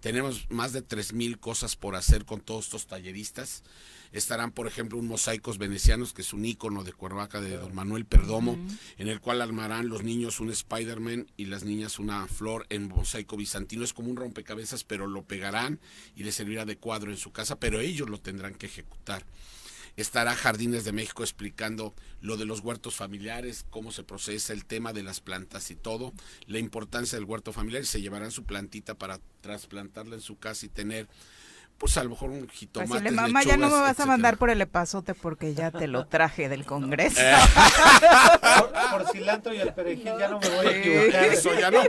Tenemos más de 3.000 cosas por hacer con todos estos talleristas. Estarán, por ejemplo, un mosaicos venecianos, que es un ícono de Cuernavaca de don Manuel Perdomo, en el cual armarán los niños un Spider-Man y las niñas una flor en mosaico bizantino. Es como un rompecabezas, pero lo pegarán y les servirá de cuadro en su casa, pero ellos lo tendrán que ejecutar. Estará Jardines de México explicando lo de los huertos familiares, cómo se procesa el tema de las plantas y todo, la importancia del huerto familiar y se llevarán su plantita para trasplantarla en su casa y tener, pues a lo mejor un jitomate. Decirle, mamá, ya no me vas a mandar por el epazote porque ya te lo traje del Congreso. Eh. Por, por cilantro y el perejil ya no me voy a equivocar. Eso ya no,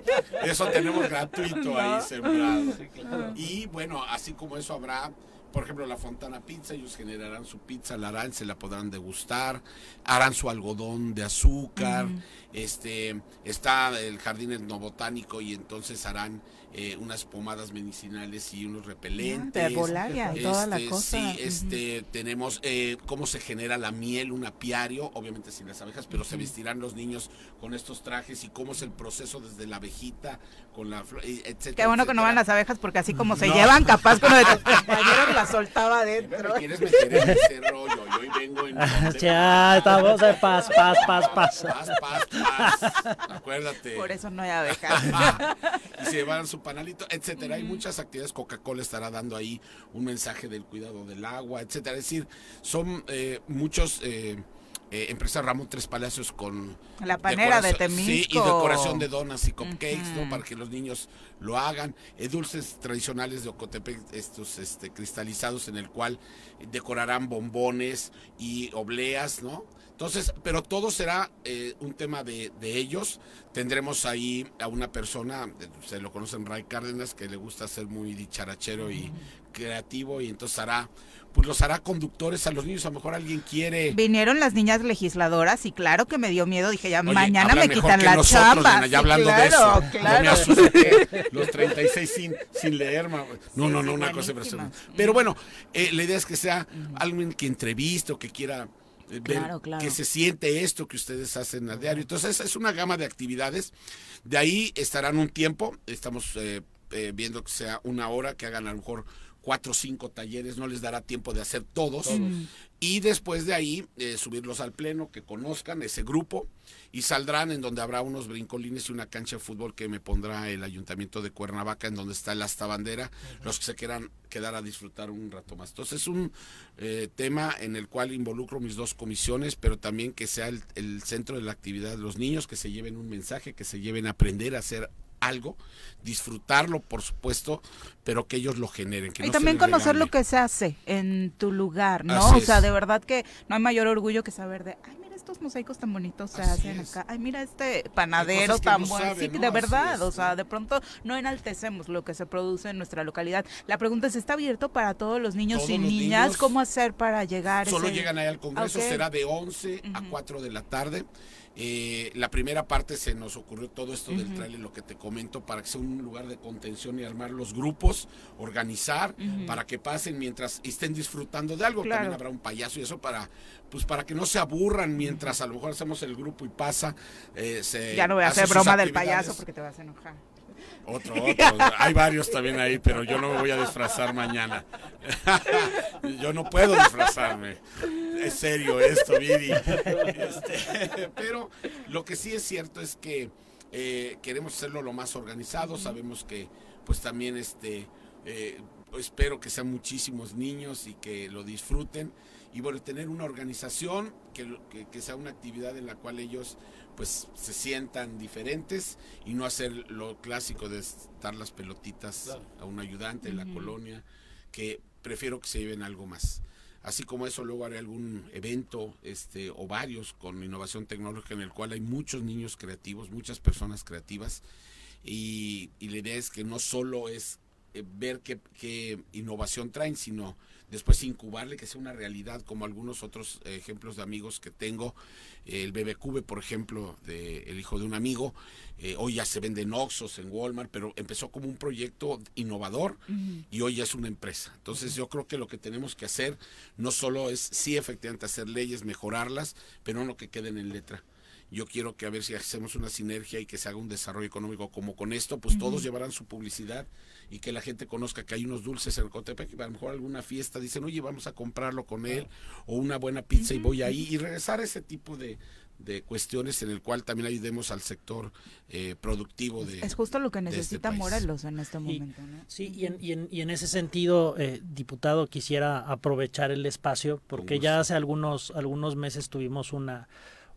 eso tenemos gratuito ahí sembrado. Sí, claro. Y bueno, así como eso habrá, por ejemplo, la Fontana Pizza, ellos generarán su pizza, la harán, se la podrán degustar, harán su algodón de azúcar, este, está el jardín etnobotánico y entonces harán eh, unas pomadas medicinales y unos repelentes. De herbolaria y toda la Este, cosa. Sí, este, tenemos eh, cómo se genera la miel, un apiario, obviamente sin las abejas, pero se vestirán los niños con estos trajes y cómo es el proceso desde la abejita con la flor, y etcétera. Qué bueno que no van las abejas porque así como se No. llevan, capaz que uno de tus compañeros la soltaba Me adentro. quieres meter en ese rollo y hoy vengo en Ya, estamos de paz, paz, paz, paz. paz, paz, paz. Acuérdate. Por eso no hay abejas. y se llevarán su panalito, etcétera. Hay muchas actividades. Coca-Cola estará dando ahí un mensaje del cuidado del agua, etcétera. Es decir, son eh, muchos eh, eh, empresas Ramón Tres Palacios con La panera de decoración- Sí, y Temisco. decoración de donas y cupcakes. ¿no? Para que los niños lo hagan. Eh, dulces tradicionales de Ocotepec, estos este, cristalizados en el cual decorarán bombones y obleas, ¿no? Entonces, pero todo será eh, un tema de, de ellos. Tendremos ahí a una persona, eh, se lo conocen Ray Cárdenas, que le gusta ser muy dicharachero y creativo, y entonces hará, pues los hará conductores a los niños. A lo mejor alguien quiere. Vinieron las niñas legisladoras y claro que me dio miedo. Dije, ya Oye, mañana me quitan la nosotros, ya Sí, hablando claro, de eso. Yo me claro. asusté. Los 36 sin, sin leer. ma- No, no, no, una cosa impresionante. Pero bueno, eh, la idea es que sea alguien que entreviste o que quiera eh, ver Claro, claro. que se siente esto que ustedes hacen a diario. Entonces es una gama de actividades. De ahí estarán un tiempo. Estamos eh, viendo que sea una hora, que hagan a lo mejor cuatro o cinco talleres, no les dará tiempo de hacer todos. Y después de ahí, eh, subirlos al pleno, que conozcan ese grupo y saldrán en donde habrá unos brincolines y una cancha de fútbol que me pondrá el ayuntamiento de Cuernavaca, en donde está el asta bandera, los que se quieran quedar a disfrutar un rato más. Entonces es un eh, tema en el cual involucro mis dos comisiones, pero también que sea el, el centro de la actividad de los niños, que se lleven un mensaje, que se lleven a aprender a hacer algo, disfrutarlo, por supuesto, pero que ellos lo generen. Que y no también conocer lo que se hace en tu lugar, ¿no? Así o sea, es. de verdad que no hay mayor orgullo que saber de, ay, mira estos mosaicos tan bonitos se Así hacen es. acá. Ay, mira este panadero tan no bueno. sí, ¿no? de verdad, es, o sea, de pronto no enaltecemos lo que se produce en nuestra localidad. La pregunta es, ¿está abierto para todos los niños Todos y los niñas? niños. ¿Cómo hacer para llegar? Solo ese- llegan ahí al Congreso, será de 11 a Ujú. 4 de la tarde. Eh, la primera parte se nos ocurrió todo esto del trailer, lo que te comento, para que sea un lugar de contención y armar los grupos, organizar, para que pasen mientras estén disfrutando de algo. Claro. También habrá un payaso y eso para, pues para que no se aburran mientras a lo mejor hacemos el grupo y pasa. eh, se Ya no voy a hace hacer broma del payaso porque te vas a enojar. Otro, otro. Hay varios también ahí, pero yo no me voy a disfrazar mañana. yo no puedo disfrazarme. Es serio esto, Viri. Este, pero lo que sí es cierto es que eh, queremos hacerlo lo más organizado. Sabemos que, pues también, este, eh, espero que sean muchísimos niños y que lo disfruten. Y bueno, tener una organización que, que, que sea una actividad en la cual ellos pues se sientan diferentes y no hacer lo clásico de dar las pelotitas a un ayudante en la colonia, que prefiero que se lleven algo más. Así como eso, luego haré algún evento este, o varios con innovación tecnológica en el cual hay muchos niños creativos, muchas personas creativas y, y la idea es que no solo es eh, ver qué, qué innovación traen, sino después incubarle que sea una realidad, como algunos otros ejemplos de amigos que tengo. El Cube, por ejemplo, de el hijo de un amigo, eh, hoy ya se vende en Oxxos, en Walmart, pero empezó como un proyecto innovador y hoy ya es una empresa. Entonces yo creo que lo que tenemos que hacer no solo es, sí, efectivamente, hacer leyes, mejorarlas, pero no que queden en letra. Yo quiero que a ver si hacemos una sinergia y que se haga un desarrollo económico como con esto, pues todos llevarán su publicidad y que la gente conozca que hay unos dulces en Cotepec y a lo mejor alguna fiesta dicen, oye, vamos a comprarlo con él, o una buena pizza y voy ahí, y regresar a ese tipo de, de cuestiones en el cual también ayudemos al sector eh, productivo de... Es justo lo que este necesita país. Morelos en este Y- momento, ¿no? Sí, y en, y en, y en ese sentido, eh, diputado, quisiera aprovechar el espacio porque ya hace algunos, algunos meses tuvimos una,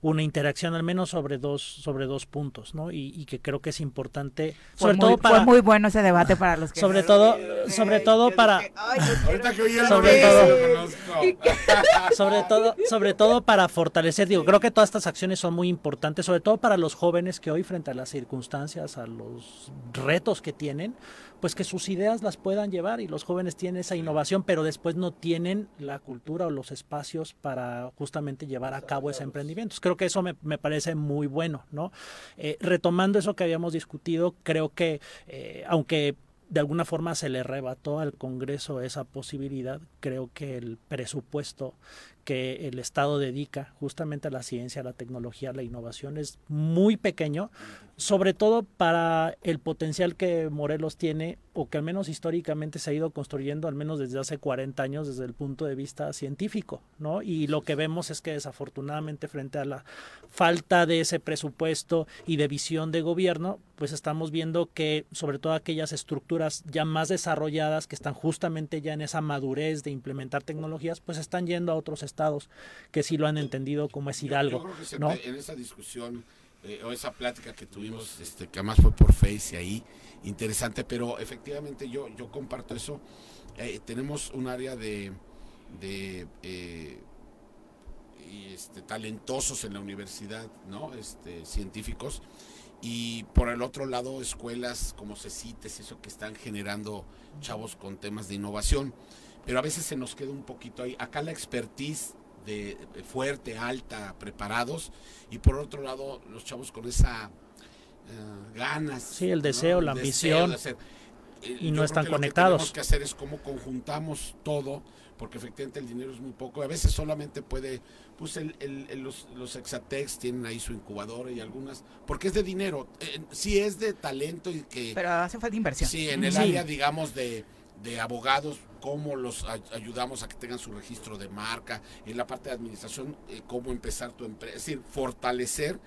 una interacción al menos sobre dos, sobre dos puntos, ¿no? Y, y que creo que es importante, Fue sobre muy, todo para... fue muy bueno ese debate para los que Sobre todo- sobre todo yo para- dije, "Ay, yo quiero Ahorita que Sobre todo- lo conozco. sobre todo sobre todo para fortalecer digo creo que todas estas acciones son muy importantes sobre todo para los jóvenes que hoy frente a las circunstancias a los retos que tienen pues que sus ideas las puedan llevar y los jóvenes tienen esa innovación pero después no tienen la cultura o los espacios para justamente llevar a cabo ese emprendimiento. Creo que eso me, me parece muy bueno no Eh, retomando eso que habíamos discutido creo que eh, aunque de alguna forma se le arrebató al Congreso esa posibilidad. Creo que el presupuesto que el Estado dedica justamente a la ciencia, a la tecnología, a la innovación es muy pequeño, sobre todo para el potencial que Morelos tiene o que al menos históricamente se ha ido construyendo, al menos desde hace 40 años desde el punto de vista científico, ¿no? Y lo que vemos es que desafortunadamente frente a la falta de ese presupuesto y de visión de gobierno, pues estamos viendo que sobre todo aquellas estructuras ya más desarrolladas que están justamente ya en esa madurez de implementar tecnologías, pues están yendo a otros estados que sí lo han entendido como es Yo- Hidalgo, Yo, creo que se- ¿no? en esa discusión eh, o esa plática que tuvimos, este, que además fue por Face y ahí, interesante, pero efectivamente yo, yo comparto eso. Eh, tenemos un área de, de eh, y, este, talentosos en la universidad, ¿no? Este, científicos. Y por el otro lado, escuelas como CECITES, eso que están generando chavos con temas de innovación. Pero a veces se nos queda un poquito ahí. Acá la expertise de de fuerte, alta, preparados. Y por otro lado, los chavos con esa eh, ganas. Sí, el deseo, la El ambición. de hacer. Eh, Y yo no creo están que lo que conectados. tenemos que hacer es cómo conjuntamos todo, porque efectivamente el dinero es muy poco. A veces solamente puede, pues el, el- el- los, los Exatex tienen ahí su incubadora y algunas, porque es de dinero. Eh, sí es de talento y que... Pero hace falta inversión. Sí, en el Sí. área, digamos, de, de abogados, cómo los ay- ayudamos a que tengan su registro de marca, en la parte de administración, eh, cómo empezar tu empresa, es decir, fortalecer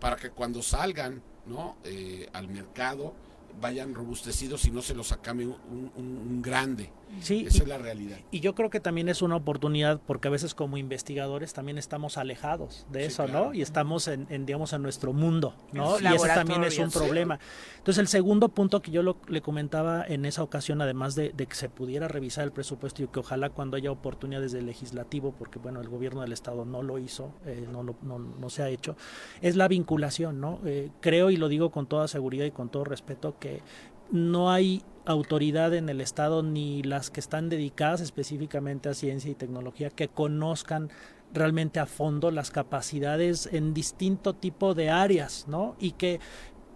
para que cuando salgan ¿no? Eh, al mercado vayan robustecidos y no se los acame un, un- un grande. Sí, Esa y- es la realidad. Y yo creo que también es una oportunidad porque a veces como investigadores también estamos alejados de Sí, eso, claro. ¿no? Y estamos en, en, digamos, en nuestro mundo, ¿no? Y ese también es un problema. Entonces, el segundo punto que yo lo- le comentaba en esa ocasión, además de, de que se pudiera revisar el presupuesto y que ojalá cuando haya oportunidades del legislativo, porque bueno, el gobierno del Estado no lo hizo, eh, no, lo- no, no se ha hecho, es la vinculación, ¿no? Eh, creo y lo digo con toda seguridad y con todo respeto que no hay autoridad en el Estado ni las que están dedicadas específicamente a ciencia y tecnología que conozcan realmente a fondo las capacidades en distinto tipo de áreas, ¿no? Y que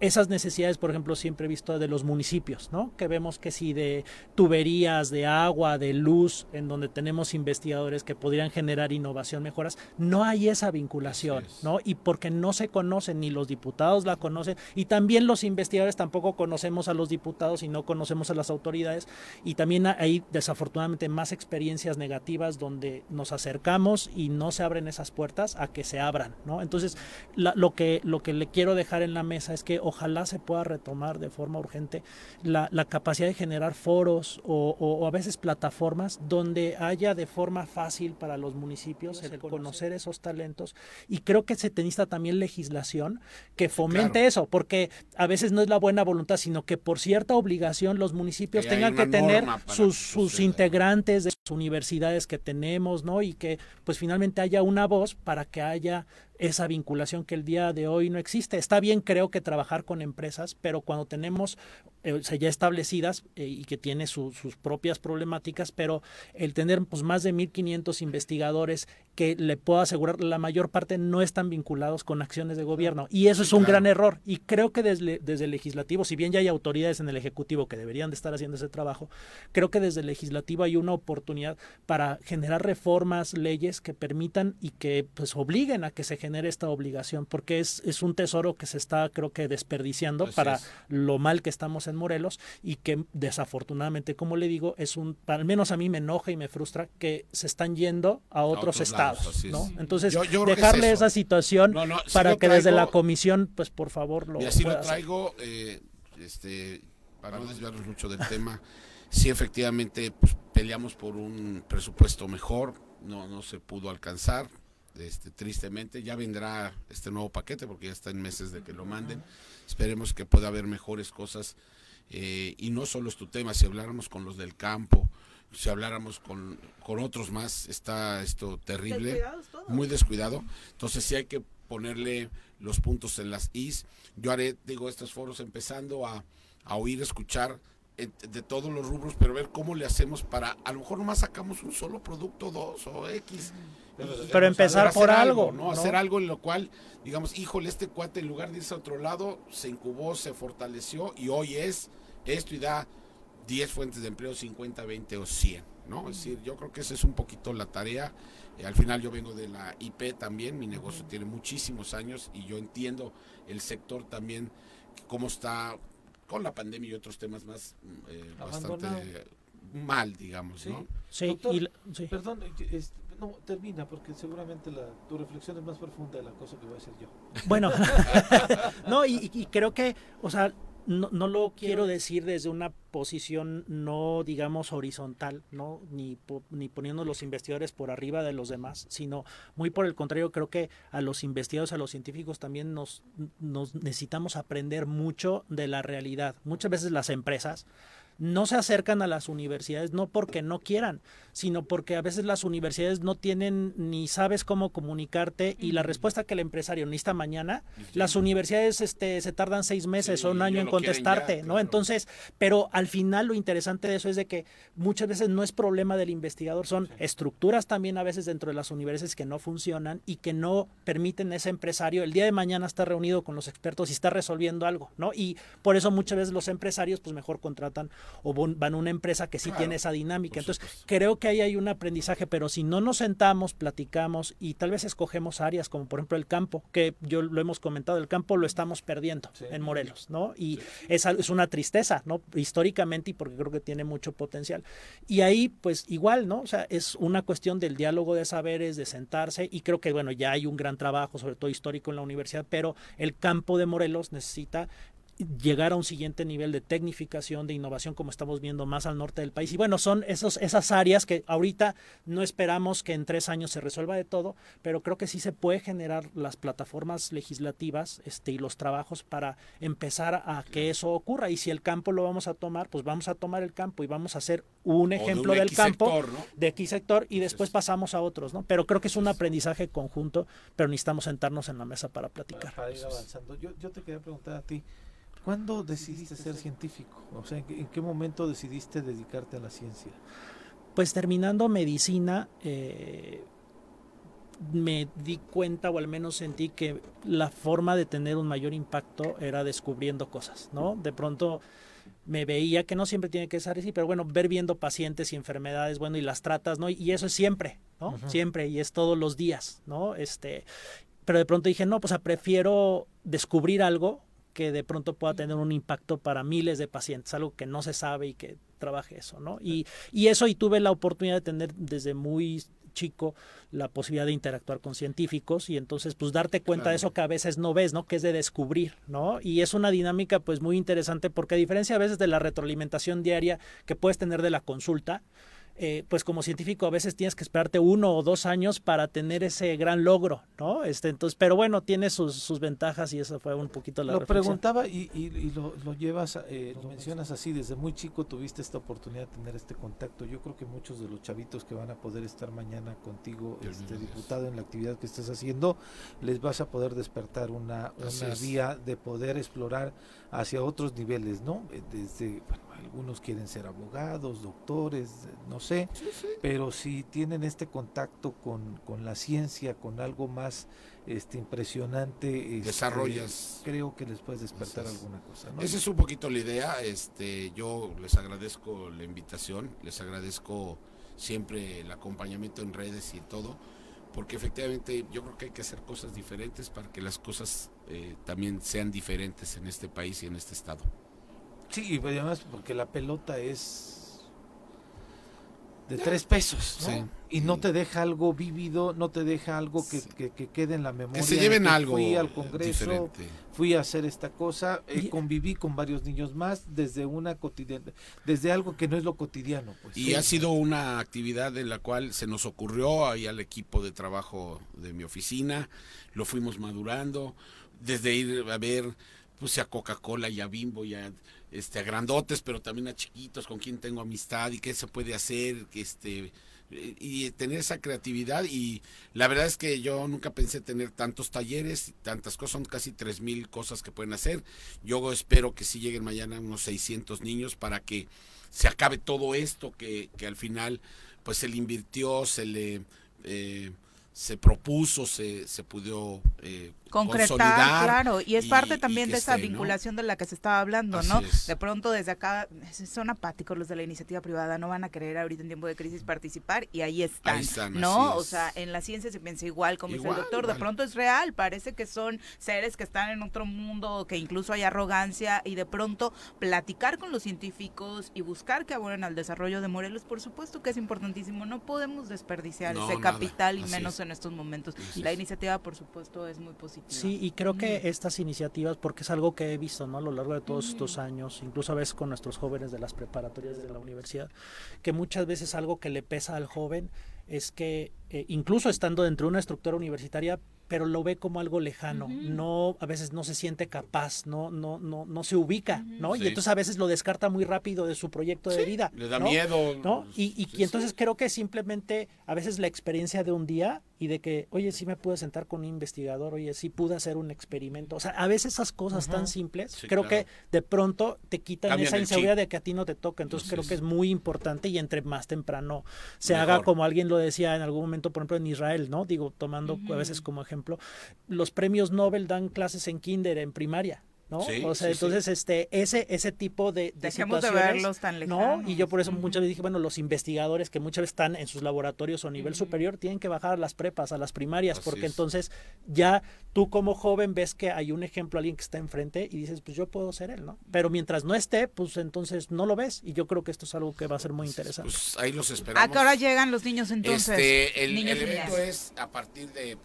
esas necesidades, por ejemplo, siempre he visto de los municipios, ¿no? Que vemos que si de tuberías, de agua, de luz, en donde tenemos investigadores que podrían generar innovación, mejoras, no hay esa vinculación. ¿no? Y porque no se conocen, ni los diputados la conocen, y también los investigadores tampoco conocemos a los diputados y no conocemos a las autoridades, y también hay desafortunadamente más experiencias negativas donde nos acercamos y no se abren esas puertas a que se abran, ¿no? Entonces, la- lo, que, lo que le quiero dejar en la mesa es que ojalá se pueda retomar de forma urgente la, la capacidad de generar foros o, o- o a veces plataformas donde haya de forma fácil para los municipios el conocer esos talentos y creo que se necesita también legislación que fomente claro. eso, porque a veces no es la buena voluntad, sino que por cierta obligación los municipios Que tengan que tener sus, sus integrantes de las universidades que tenemos, ¿no? Y que pues finalmente haya una voz para que haya esa vinculación que el día de hoy no existe. Está bien, creo que trabajar con empresas, pero cuando tenemos eh, ya establecidas eh, y que tiene su- sus propias problemáticas, pero el tener pues más de 1.500 investigadores que le puedo asegurar la mayor parte no están vinculados con acciones de gobierno y eso es un claro. gran error y creo que desde, desde el legislativo, si bien ya hay autoridades en el ejecutivo que deberían de estar haciendo ese trabajo, creo que desde el legislativo hay una oportunidad para generar reformas, leyes que permitan y que pues obliguen a que se genere esta obligación, porque es, es un tesoro que se está creo que desperdiciando Así para es. lo mal que estamos en Morelos y que desafortunadamente, como le digo, es un, al menos a mí me enoja y me frustra que se están yendo a otros, otros estados, lados, así es. ¿no? Entonces, Yo- yo creo que es dejarle esa situación No, no, sí para que desde la comisión, pues por favor lo Y así lo traigo, eh, este, para no desviarnos mucho del tema. Sí, efectivamente, pues, peleamos por un presupuesto mejor, no, no se pudo alcanzar, este, tristemente. Ya vendrá este nuevo paquete porque ya está en meses de que lo manden. Esperemos que pueda haber mejores cosas. eh, y no solo es tu tema, si habláramos con los del campo, si habláramos con, con otros más, está esto terrible Descuidados muy descuidado. Entonces sí hay que ponerle los puntos en las is. Yo haré, digo, estos foros empezando a, a oír, escuchar eh, de todos los rubros, pero ver cómo le hacemos para, a lo mejor nomás sacamos un solo producto, dos o X. Pero empezar por algo, ¿no? ¿no? Hacer algo en lo cual, digamos, híjole, este cuate en lugar de irse a otro lado, se incubó, se fortaleció y hoy es esto y da 10 fuentes de empleo, 50, 20 o 100, ¿no? Es decir, yo creo que esa es un poquito la tarea. Eh, al final yo vengo de la IP también, mi negocio tiene muchísimos años y yo entiendo el sector también, cómo está con la pandemia y otros temas más mm, eh, bastante mal, digamos, Sí. ¿no? Sí, Doctor, y la- sí. Perdón, eh, es- no, termina, porque seguramente la, tu reflexión es más profunda de la cosa que voy a decir yo. Bueno, no, y, y creo que, o sea, no, no lo quiero decir desde una posición no, digamos, horizontal, ¿no? Ni, po- ni poniendo los investigadores por arriba de los demás, sino muy por el contrario, creo que a los investigadores, a los científicos también nos, nos necesitamos aprender mucho de la realidad. Muchas veces las empresas no se acercan a las universidades no porque no quieran, sino porque a veces las universidades no tienen ni sabes cómo comunicarte y la respuesta que el empresario necesita mañana, las universidades este, se tardan seis meses Sí, o un año en contestarte, ya, ¿no? claro. Entonces, pero al final lo interesante de eso es de que muchas veces no es problema del investigador, son estructuras también a veces dentro de las universidades que no funcionan y que no permiten a ese empresario el día de mañana estar reunido con los expertos y está resolviendo algo, ¿no? Y por eso muchas veces los empresarios pues mejor contratan o van a una empresa que sí Claro, tiene esa dinámica. Entonces, supuesto. creo que ahí hay un aprendizaje, pero si no nos sentamos, platicamos y tal vez escogemos áreas como por ejemplo el campo, que yo lo hemos comentado, el campo lo estamos perdiendo Sí. en Morelos, ¿no? Y es, es una tristeza, ¿no? Históricamente y porque creo que tiene mucho potencial. Y ahí, pues igual, ¿no? O sea, es una cuestión del diálogo de saberes, de sentarse y creo que, bueno, ya hay un gran trabajo, sobre todo histórico en la universidad, pero el campo de Morelos necesita llegar a un siguiente nivel de tecnificación, de innovación, como estamos viendo más al norte del país. Y bueno, son esos, esas áreas que ahorita no esperamos que en tres años se resuelva de todo, pero creo que sí se puede generar las plataformas legislativas este, y los trabajos para empezar a que eso ocurra. Y si el campo lo vamos a tomar, pues vamos a tomar el campo y vamos a hacer un ejemplo de un del X campo, sector, ¿no? de X sector, y después pasamos a otros, ¿no? Pero creo que es un aprendizaje conjunto, pero necesitamos sentarnos en la mesa para platicar. Para ir avanzando. Yo, yo te quería preguntar a ti, ¿cuándo decidiste ser científico? O sea, ¿en qué, en qué momento decidiste dedicarte a la ciencia? Pues terminando medicina, eh, me di cuenta o al menos sentí que la forma de tener un mayor impacto era descubriendo cosas, ¿no? De pronto me veía que no siempre tiene que ser así, pero bueno, ver viendo pacientes y enfermedades, bueno, y las tratas, ¿no? Y eso es siempre, ¿no? Siempre y es todos los días, ¿no? Este, pero de pronto dije, no, pues o sea, prefiero descubrir algo que de pronto pueda tener un impacto para miles de pacientes, algo que no se sabe y que trabaje eso, ¿no? Y, y eso, y tuve la oportunidad de tener desde muy chico la posibilidad de interactuar con científicos y entonces pues darte cuenta Claro. de eso que a veces no ves, ¿no? Que es de descubrir, ¿no? Y es una dinámica pues muy interesante porque a diferencia a veces de la retroalimentación diaria que puedes tener de la consulta, eh, pues como científico a veces tienes que esperarte uno o dos años para tener ese gran logro, ¿no? Este, entonces, pero bueno, tiene sus, sus ventajas y eso fue un poquito la Lo reflexión. preguntaba y, y- y lo, lo llevas, eh, lo mencionas así, desde muy chico tuviste esta oportunidad de tener este contacto. Yo creo que muchos de los chavitos que van a poder estar mañana contigo, Dios este, Dios. diputado, en la actividad que estás haciendo, les vas a poder despertar una, vía de poder explorar hacia otros niveles, ¿no? Eh, Desde, bueno, algunos quieren ser abogados, doctores, eh, no sé, pero si tienen este contacto con, con la ciencia, con algo más este impresionante, este, Desarrollas. creo que les puedes despertar alguna cosa, ¿no? Esa es un poquito la idea. Este, yo les agradezco la invitación, les agradezco siempre el acompañamiento en redes y todo, porque efectivamente yo creo que hay que hacer cosas diferentes para que las cosas eh, también sean diferentes en este país y en este estado. Sí, y además porque la pelota es de tres pesos, ¿no? Sí, y no te deja algo vívido, no te deja algo que, Sí. que- que quede en la memoria. Que se lleven que algo Fui al Congreso, diferente. fui a hacer esta cosa, eh, Y- conviví con varios niños más desde una cotidiana, desde algo que no es lo cotidiano, pues. Y ha sido una actividad en la cual se nos ocurrió ahí al equipo de trabajo de mi oficina, lo fuimos madurando, desde ir a ver pues a Coca-Cola y a Bimbo y a, este, a grandotes, pero también a chiquitos con quien tengo amistad y qué se puede hacer, este y tener esa creatividad y la verdad es que yo nunca pensé tener tantos talleres, tantas cosas, son casi 3.000 cosas que pueden hacer. Yo espero que sí lleguen mañana unos 600 niños para que se acabe todo esto que, que al final pues se le invirtió, se le eh, se propuso, se, se pudió eh, concretar, claro, y es y- parte también de esa vinculación de la que se estaba hablando, Así ¿no? es. De pronto desde acá es- son apáticos los de la iniciativa privada, no van a querer ahorita en tiempo de crisis participar y ahí están, Ahí están, ¿no? O sea, en la ciencia se piensa igual, como dice el doctor, de pronto es real, parece que son seres que están en otro mundo, que incluso hay arrogancia y de pronto platicar con los científicos y buscar que abonen al desarrollo de Morelos, por supuesto que es importantísimo, no podemos desperdiciar No, ese nada, capital y así menos es. en estos momentos. Así La es. iniciativa, por supuesto, es muy positiva. Sí, y creo que estas iniciativas, porque es algo que he visto ¿no? a lo largo de todos estos años, incluso a veces con nuestros jóvenes de las preparatorias de la universidad, que muchas veces algo que le pesa al joven es que eh, incluso estando dentro de una estructura universitaria, pero lo ve como algo lejano, Ujú. no a veces no se siente capaz, no no no no se ubica, Ujú. ¿no? Sí. Y entonces a veces lo descarta muy rápido de su proyecto de vida, le da ¿no? miedo ¿no? Y, y, Sí, y entonces sí. creo que simplemente a veces la experiencia de un día y de que, oye, sí me pude sentar con un investigador, oye, sí pude hacer un experimento. O sea, a veces esas cosas tan simples, Sí, creo claro. que de pronto te quitan Cambian esa inseguridad de que a ti no te toca. Entonces creo que es muy importante y entre más temprano se Mejor. haga como alguien lo decía en algún momento, por ejemplo, en Israel, ¿no? Digo, tomando a veces como ejemplo, los premios Nobel dan clases en kinder, en primaria. ¿No? Sí, o sea, sí, sí. entonces este ese ese tipo de, de Dejemos de situaciones, verlos tan ¿no? lejanos. Y yo por eso muchas veces dije, bueno, los investigadores que muchas veces están en sus laboratorios o nivel Ujú. superior tienen que bajar a las prepas, a las primarias, Así porque es. entonces ya tú como joven ves que hay un ejemplo, alguien que está enfrente y dices, pues yo puedo ser él, ¿no? Pero mientras no esté, pues entonces no lo ves y yo creo que esto es algo que va a ser muy interesante. Pues ahí los esperamos. ¿A qué hora llegan los niños entonces? Este, el, Niños el evento es a partir de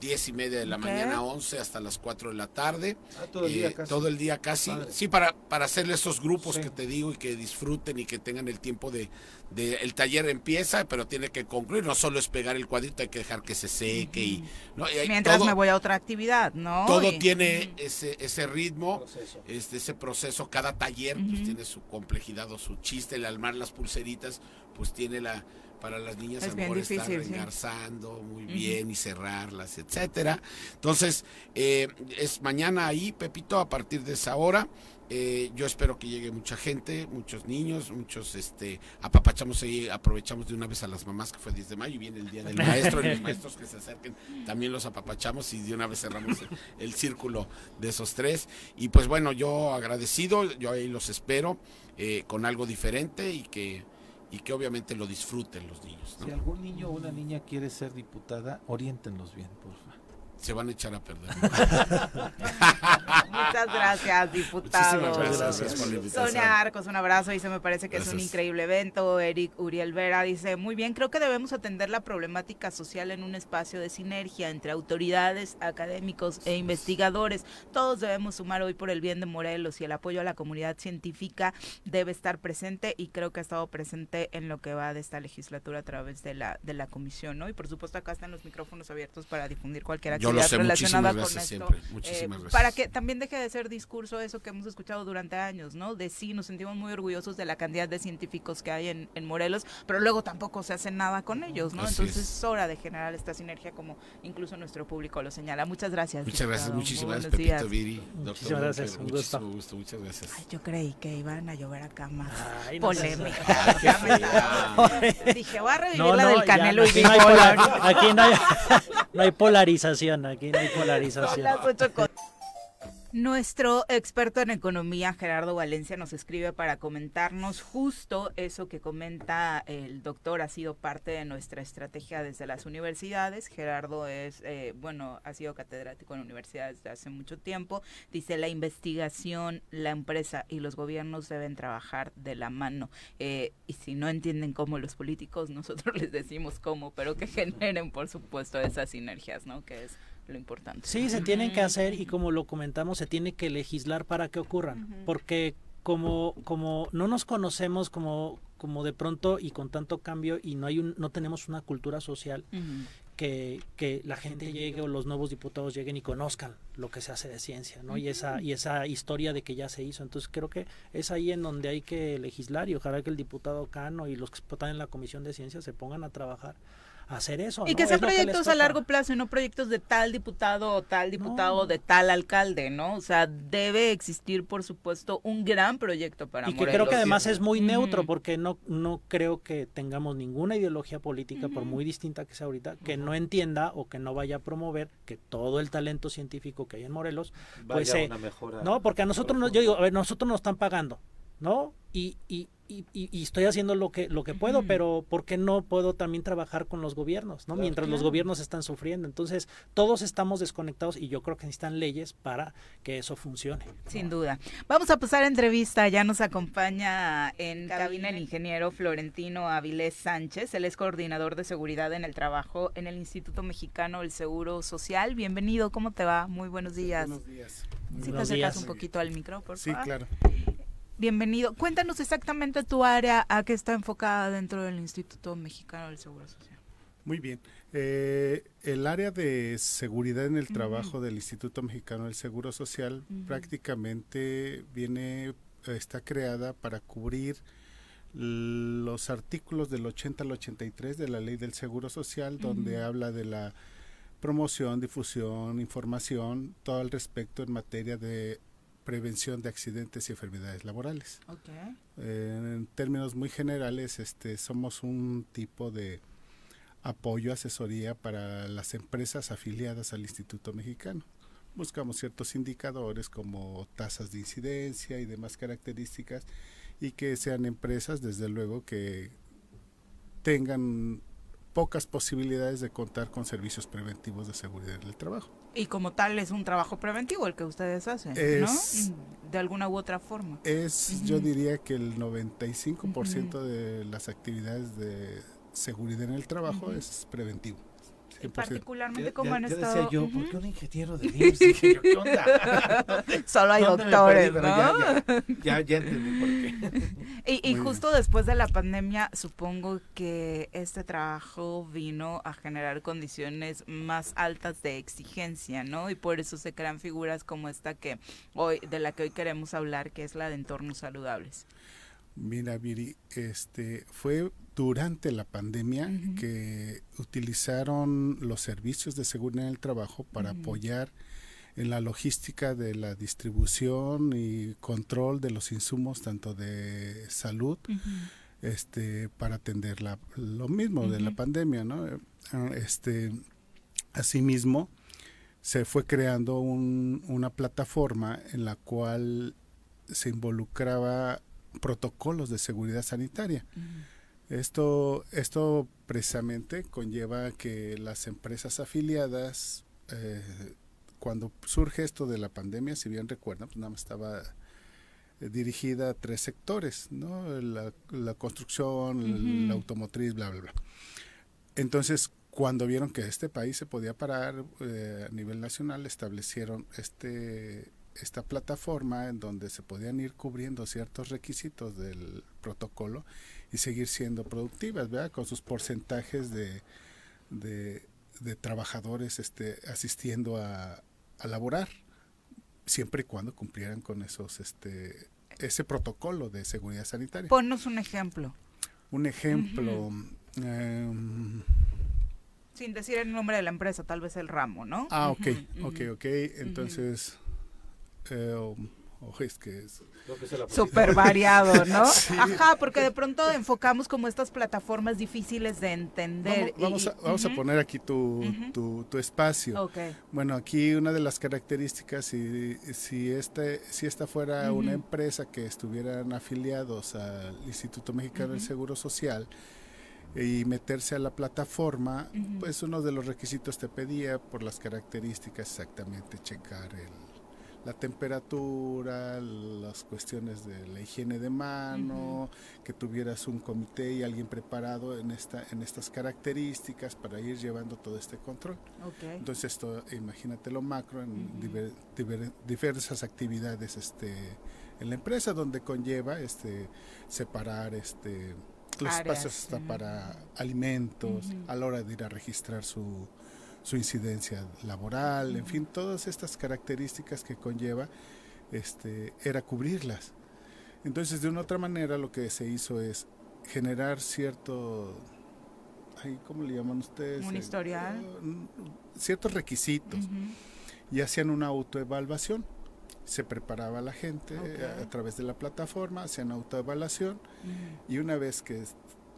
10 y media de la mañana, 11 hasta las 4 de la tarde. Ah, todo el día Eh, casi. todo el día casi. Sí, para, para hacerle esos grupos Sí. que te digo y que disfruten y que tengan el tiempo de, de- El taller empieza, pero tiene que concluir. No solo es pegar el cuadrito, hay que dejar que se seque. y, ¿no? Y hay Mientras todo, me voy a otra actividad, ¿no? todo Y- tiene ese, ese ritmo. Proceso. Este, ese proceso, cada taller pues tiene su complejidad o su chiste, el armar las pulseritas, pues tiene la, para las niñas Es a lo bien mejor estar sí. engarzando muy bien y cerrarlas, etcétera. Entonces, eh, es mañana ahí, Pepito, a partir de esa hora. Eh, yo espero que llegue mucha gente, muchos niños, muchos, este, apapachamos ahí, aprovechamos de una vez a las mamás que fue el 10 de mayo y viene el día del maestro y los maestros que se acerquen también los apapachamos y de una vez cerramos el, el círculo de esos tres. Y pues bueno, yo agradecido, yo ahí los espero eh, con algo diferente y que, y que obviamente lo disfruten los niños. Si algún niño o una niña quiere ser diputada, oriéntenlos bien, por. Se van a echar a perder. Muchas gracias, diputado. Muchísimas gracias por la invitación. Sonia Arcos, un abrazo. Dice, me parece que es un increíble evento. Eric Uriel Vera dice, muy bien, creo que debemos atender la problemática social en un espacio de sinergia entre autoridades, académicos e investigadores. Todos debemos sumar hoy por el bien de Morelos y el apoyo a la comunidad científica debe estar presente y creo que ha estado presente en lo que va de esta legislatura a través de la, de la comisión, ¿no? Y por supuesto acá están los micrófonos abiertos para difundir cualquier Yo lo sé, relacionada muchísimas con esto. siempre. Eh, Muchísimas gracias. Para que también deje de ser discurso eso que hemos escuchado durante años, ¿no? De sí, nos sentimos muy orgullosos de la cantidad de científicos que hay en, en Morelos, pero luego tampoco se hace nada con ellos, ¿no? Así Entonces es. es hora de generar esta sinergia como incluso nuestro público lo señala. Muchas gracias. Muchas gracias, muchísimas gracias, Pepito días. Viri. doctor Muchísimas gracias, Monker, un gusto. Muchísimo gusto, muchas gracias. Ay, yo creí que iban a llover acá más Ay, no seas- polémica. Dije, voy a revivir No, la no, del ya, Canelo y aquí no hay, Big polar- Ball. aquí no hay, no hay polarización, aquí no polarización. Nuestro experto en economía, Gerardo Valencia, nos escribe para comentarnos justo eso que comenta el doctor. Ha sido parte de nuestra estrategia desde las universidades. Gerardo es, eh, bueno, ha sido catedrático en universidades desde hace mucho tiempo. Dice, la investigación, la empresa y los gobiernos deben trabajar de la mano. Eh, y si no entienden cómo los políticos, nosotros les decimos cómo, pero que generen, por supuesto, esas sinergias, ¿no? Que es lo importante. Sí, se tienen que hacer y como lo comentamos, se tiene que legislar para que ocurran, porque como como no nos conocemos como como de pronto y con tanto cambio y no hay un no tenemos una cultura social que, que la gente llegue o los nuevos diputados lleguen y conozcan lo que se hace de ciencia, ¿no? Y esa y esa historia de que ya se hizo. Entonces creo que es ahí en donde hay que legislar y ojalá que el diputado Cano y los que están en la Comisión de Ciencia se pongan a trabajar hacer eso. Y ¿no? que sean proyectos a largo plazo y no proyectos de tal diputado o tal diputado No. de tal alcalde, ¿no? O sea, debe existir, por supuesto, un gran proyecto para y que Morelos. creo que además es muy neutro porque no no creo que tengamos ninguna ideología política por muy distinta que sea ahorita que no entienda o que no vaya a promover que todo el talento científico que hay en Morelos pues Vaya eh, una mejora no porque a nosotros nos, yo digo a ver nosotros nos están pagando no y, y, y, y- y estoy haciendo lo que lo que puedo pero por qué no puedo también trabajar con los gobiernos no Claro. mientras los gobiernos están sufriendo entonces todos estamos desconectados y yo creo que necesitan leyes para que eso funcione Sin duda. Vamos a pasar a entrevista. Ya nos acompaña en cabina el ingeniero Florentino Avilés Sánchez. Él es coordinador de seguridad en el trabajo en el Instituto Mexicano del Seguro Social. Bienvenido. ¿Cómo te va? Muy buenos días. Buenos días. Si te acercas días. un poquito al micro, por Sí, favor. claro. Bienvenido. Cuéntanos exactamente tu área, a qué está enfocada dentro del Instituto Mexicano del Seguro Social. Muy bien. Eh, el área de seguridad en el trabajo del Instituto Mexicano del Seguro Social prácticamente viene, está creada para cubrir los artículos del 80 al 83 de la Ley del Seguro Social, donde habla de la promoción, difusión, información, todo al respecto en materia de prevención de accidentes y enfermedades laborales. Eh, en términos muy generales, este, somos un tipo de apoyo, asesoría para las empresas afiliadas al Instituto Mexicano. Buscamos ciertos indicadores como tasas de incidencia y demás características y que sean empresas, desde luego, que tengan pocas posibilidades de contar con servicios preventivos de seguridad en el trabajo. Y como tal es un trabajo preventivo el que ustedes hacen, Es- ¿no? De alguna u otra forma. Es, yo diría que el 95% de las actividades de seguridad en el trabajo es preventivo. 100%. particularmente como ya- han ya estado... decía yo. ¿por qué un ingeniero de IMSS? Dije yo, ¿qué onda? Solo hay ¿Dónde me doctores, ¿no? Ya, ya, ya, ya entendí por qué. Y, y justo después de la pandemia, supongo que este trabajo vino a generar condiciones más altas de exigencia, ¿no? Y por eso se crean figuras como esta que hoy, de la que hoy queremos hablar, que es la de entornos saludables. Mira, Viri, este, fue durante la pandemia que utilizaron los servicios de seguridad en el trabajo para apoyar en la logística de la distribución y control de los insumos tanto de salud este para atender la, lo mismo de la pandemia no Eh, este asimismo se fue creando un- una plataforma en la cual se involucraba protocolos de seguridad sanitaria esto esto precisamente conlleva que las empresas afiliadas eh, cuando surge esto de la pandemia si bien recuerdan pues nada más estaba eh, dirigida a tres sectores, ¿no? La, la construcción, la automotriz, bla, bla, bla. Entonces, cuando vieron que este país se podía parar eh, a nivel nacional, establecieron este esta plataforma en donde se podían ir cubriendo ciertos requisitos del protocolo y seguir siendo productivas, ¿verdad? Con sus porcentajes de, de, de trabajadores este, asistiendo a, a laborar siempre y cuando cumplieran con esos este ese protocolo de seguridad sanitaria. Ponnos un ejemplo, Un ejemplo, em, sin decir el nombre de la empresa, tal vez el ramo, ¿no? ah, ok, Ujú, ok, ujú. ok, entonces, es que es, Creo que esa es la Súper variado, ¿no? Sí. Ajá, porque de pronto enfocamos como estas plataformas difíciles de entender. vamos, y- vamos, a, vamos a ujú. poner aquí tu, tu, tu espacio. Ok. Bueno, aquí una de las características, si, si, este, si esta fuera una empresa que estuvieran afiliados al Instituto Mexicano del. Seguro Social y meterse a la plataforma, pues uno de los requisitos te pedía por las características exactamente checar el, la temperatura, las cuestiones de la higiene de mano, que tuvieras un comité y alguien preparado en, esta, en estas características para ir llevando todo este control. Entonces esto, imagínate lo macro en Ujú. diver- diver- diversas actividades este, en la empresa donde conlleva este, separar este, los Áreas, espacios hasta para alimentos, a la hora de ir a registrar su, su incidencia laboral, en fin, todas estas características que conlleva este, era cubrirlas. Entonces, de una otra manera, lo que se hizo es generar cierto, ay, ¿cómo le llaman ustedes? Un Eh, historial. eh, ciertos requisitos y hacían una autoevaluación. Se preparaba la gente eh, a, través de la plataforma, hacían autoevaluación y una vez que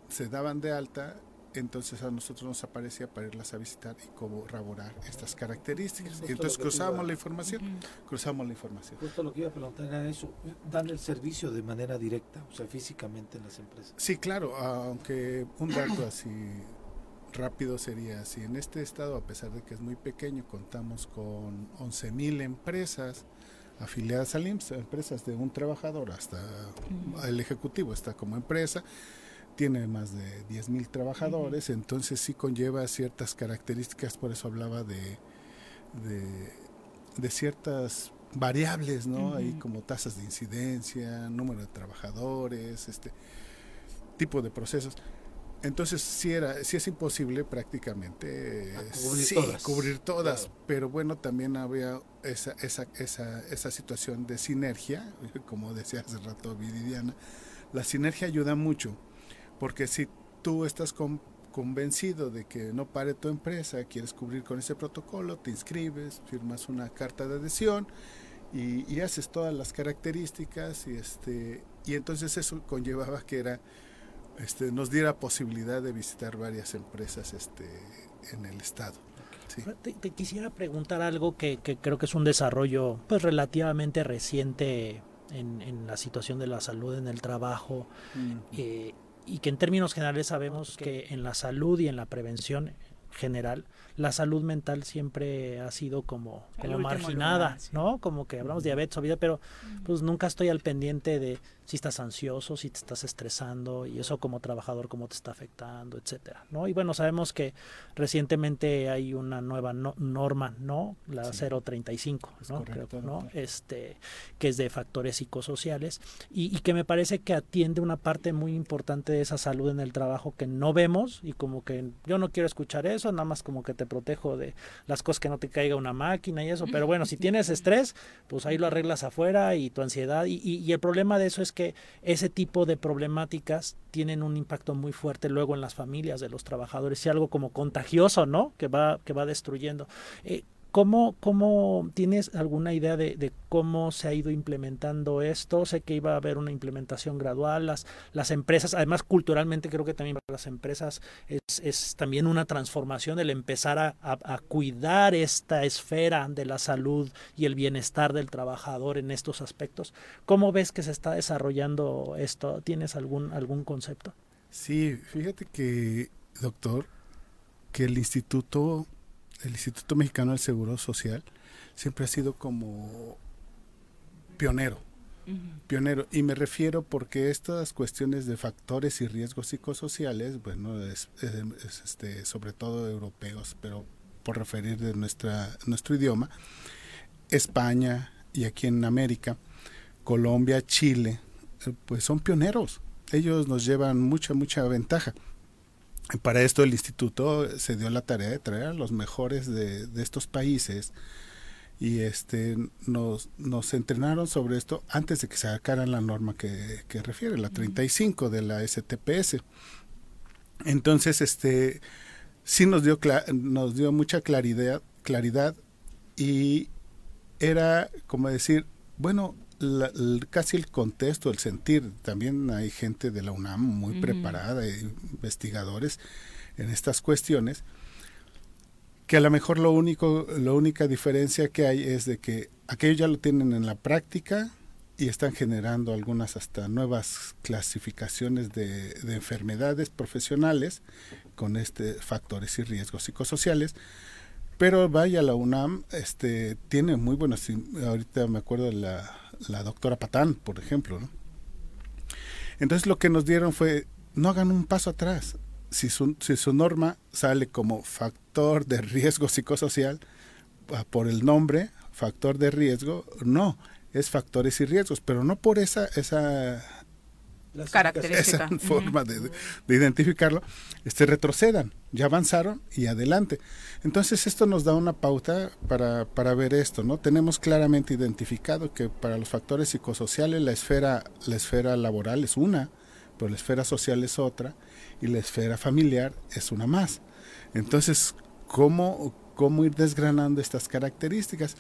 se daban de alta, entonces a nosotros nos aparecía para irlas a visitar y corroborar estas características. Y entonces iba- la información, Ujú. cruzamos la información. Justo lo que iba a preguntar era eso, dan el servicio de manera directa, o sea, físicamente en las empresas. Sí, claro, aunque un dato así rápido sería así. En este estado, a pesar de que es muy pequeño, contamos con 11.000 empresas afiliadas al IMSS, empresas de un trabajador hasta el ejecutivo está como empresa, tiene más de 10.000 trabajadores, entonces sí conlleva ciertas características, por eso hablaba de, de, de ciertas variables, ¿no? Ahí Ujú. como tasas de incidencia, número de trabajadores, este tipo de procesos. Entonces sí era, sí es imposible prácticamente A eh, cubrir sí, todas. cubrir todas, Claro. pero bueno también había esa, esa, esa, esa situación de sinergia, como decía hace rato Viridiana, la sinergia ayuda mucho, porque si tú estás con- convencido de que no pare tu empresa, quieres cubrir con ese protocolo, te inscribes, firmas una carta de adhesión y, y haces todas las características y este y entonces eso conllevaba que era este nos diera posibilidad de visitar varias empresas este en el estado. Sí. Te, te quisiera preguntar algo que, que creo que es un desarrollo pues relativamente reciente en, en la situación de la salud en el trabajo eh, y que en términos generales sabemos que en la salud y en la prevención general, la salud mental siempre ha sido como, como marginada, lugar, sí. ¿no? Como que hablamos de diabetes, obesidad, pero pues nunca estoy al pendiente de si estás ansioso, si te estás estresando y eso como trabajador cómo te está afectando, etcétera, ¿no? Y bueno, sabemos que recientemente hay una nueva no- norma, ¿no? La Sí. 035, Es ¿no? correcto, Creo, ¿no? Este, que es de factores psicosociales y, y que me parece que atiende una parte muy importante de esa salud en el trabajo que no vemos y como que yo no quiero escuchar eso, nada más como que te protejo de las cosas que no te caiga una máquina y eso, pero bueno, si tienes estrés, pues ahí lo arreglas afuera y tu ansiedad y, y- y el problema de eso es que ese tipo de problemáticas tienen un impacto muy fuerte luego en las familias de los trabajadores y algo como contagioso, ¿no? Que va, que va destruyendo. Eh, ¿Cómo, ¿Cómo tienes alguna idea de, cómo se ha ido implementando esto? Sé que iba a haber una implementación gradual, las, las empresas, además culturalmente creo que también para las empresas es, es también una transformación el empezar a, a- a cuidar esta esfera de la salud y el bienestar del trabajador en estos aspectos. ¿Cómo ves que se está desarrollando esto? ¿Tienes algún, algún concepto? Sí, fíjate que, doctor, que el instituto, el Instituto Mexicano del Seguro Social, siempre ha sido como pionero, pionero. Y me refiero porque estas cuestiones de factores y riesgos psicosociales, bueno, es, es- es, este, sobre todo europeos, pero por referir de nuestra, nuestro idioma, España y aquí en América, Colombia, Chile, pues son pioneros. Ellos nos llevan mucha, mucha ventaja. Para esto el instituto se dio la tarea de traer a los mejores de, de estos países y este nos, nos entrenaron sobre esto antes de que sacaran la norma que, que refiere, la 35 de la STPS. Entonces, este sí nos dio nos dio mucha claridad, claridad y era como decir, bueno, la- casi el contexto, el sentir, también hay gente de la UNAM muy preparada, eh, investigadores en estas cuestiones, que a lo mejor lo único, la única diferencia que hay es de que aquellos ya lo tienen en la práctica y están generando algunas hasta nuevas clasificaciones de, de enfermedades profesionales con este factores y riesgos psicosociales. Pero vaya, la UNAM este, tiene muy buenas, ahorita me acuerdo de la, la doctora Patán, por ejemplo. ¿no? Entonces lo que nos dieron fue, no hagan un paso atrás. Si su, si su norma sale como factor de riesgo psicosocial, ah, por el nombre, factor de riesgo, no, es factores y riesgos, pero no por esa, esa Característica. esa forma de, de identificarlo, este, retrocedan, ya avanzaron y adelante. Entonces esto nos da una pauta para, para ver esto, ¿no? Tenemos claramente identificado que para los factores psicosociales la esfera, la esfera laboral es una, pero la esfera social es otra y la esfera familiar es una más. Entonces, ¿cómo, cómo ir desgranando estas características?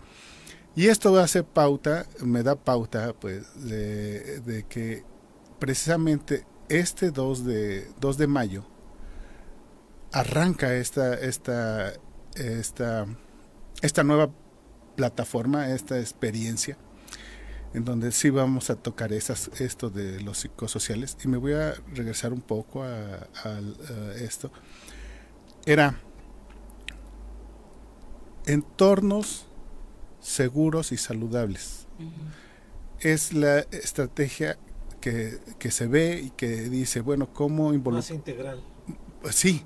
Y esto hace pauta, me da pauta, pues, de, de que precisamente este 2 de, 2 de mayo arranca esta, esta, esta, esta nueva plataforma, esta experiencia, en donde sí vamos a tocar esas, esto de los psicosociales. Y me voy a regresar un poco a, a- a esto. Era entornos seguros y saludables. Es la estrategia que, que se ve y que dice, bueno, ¿cómo involucrar? integral. Pues sí.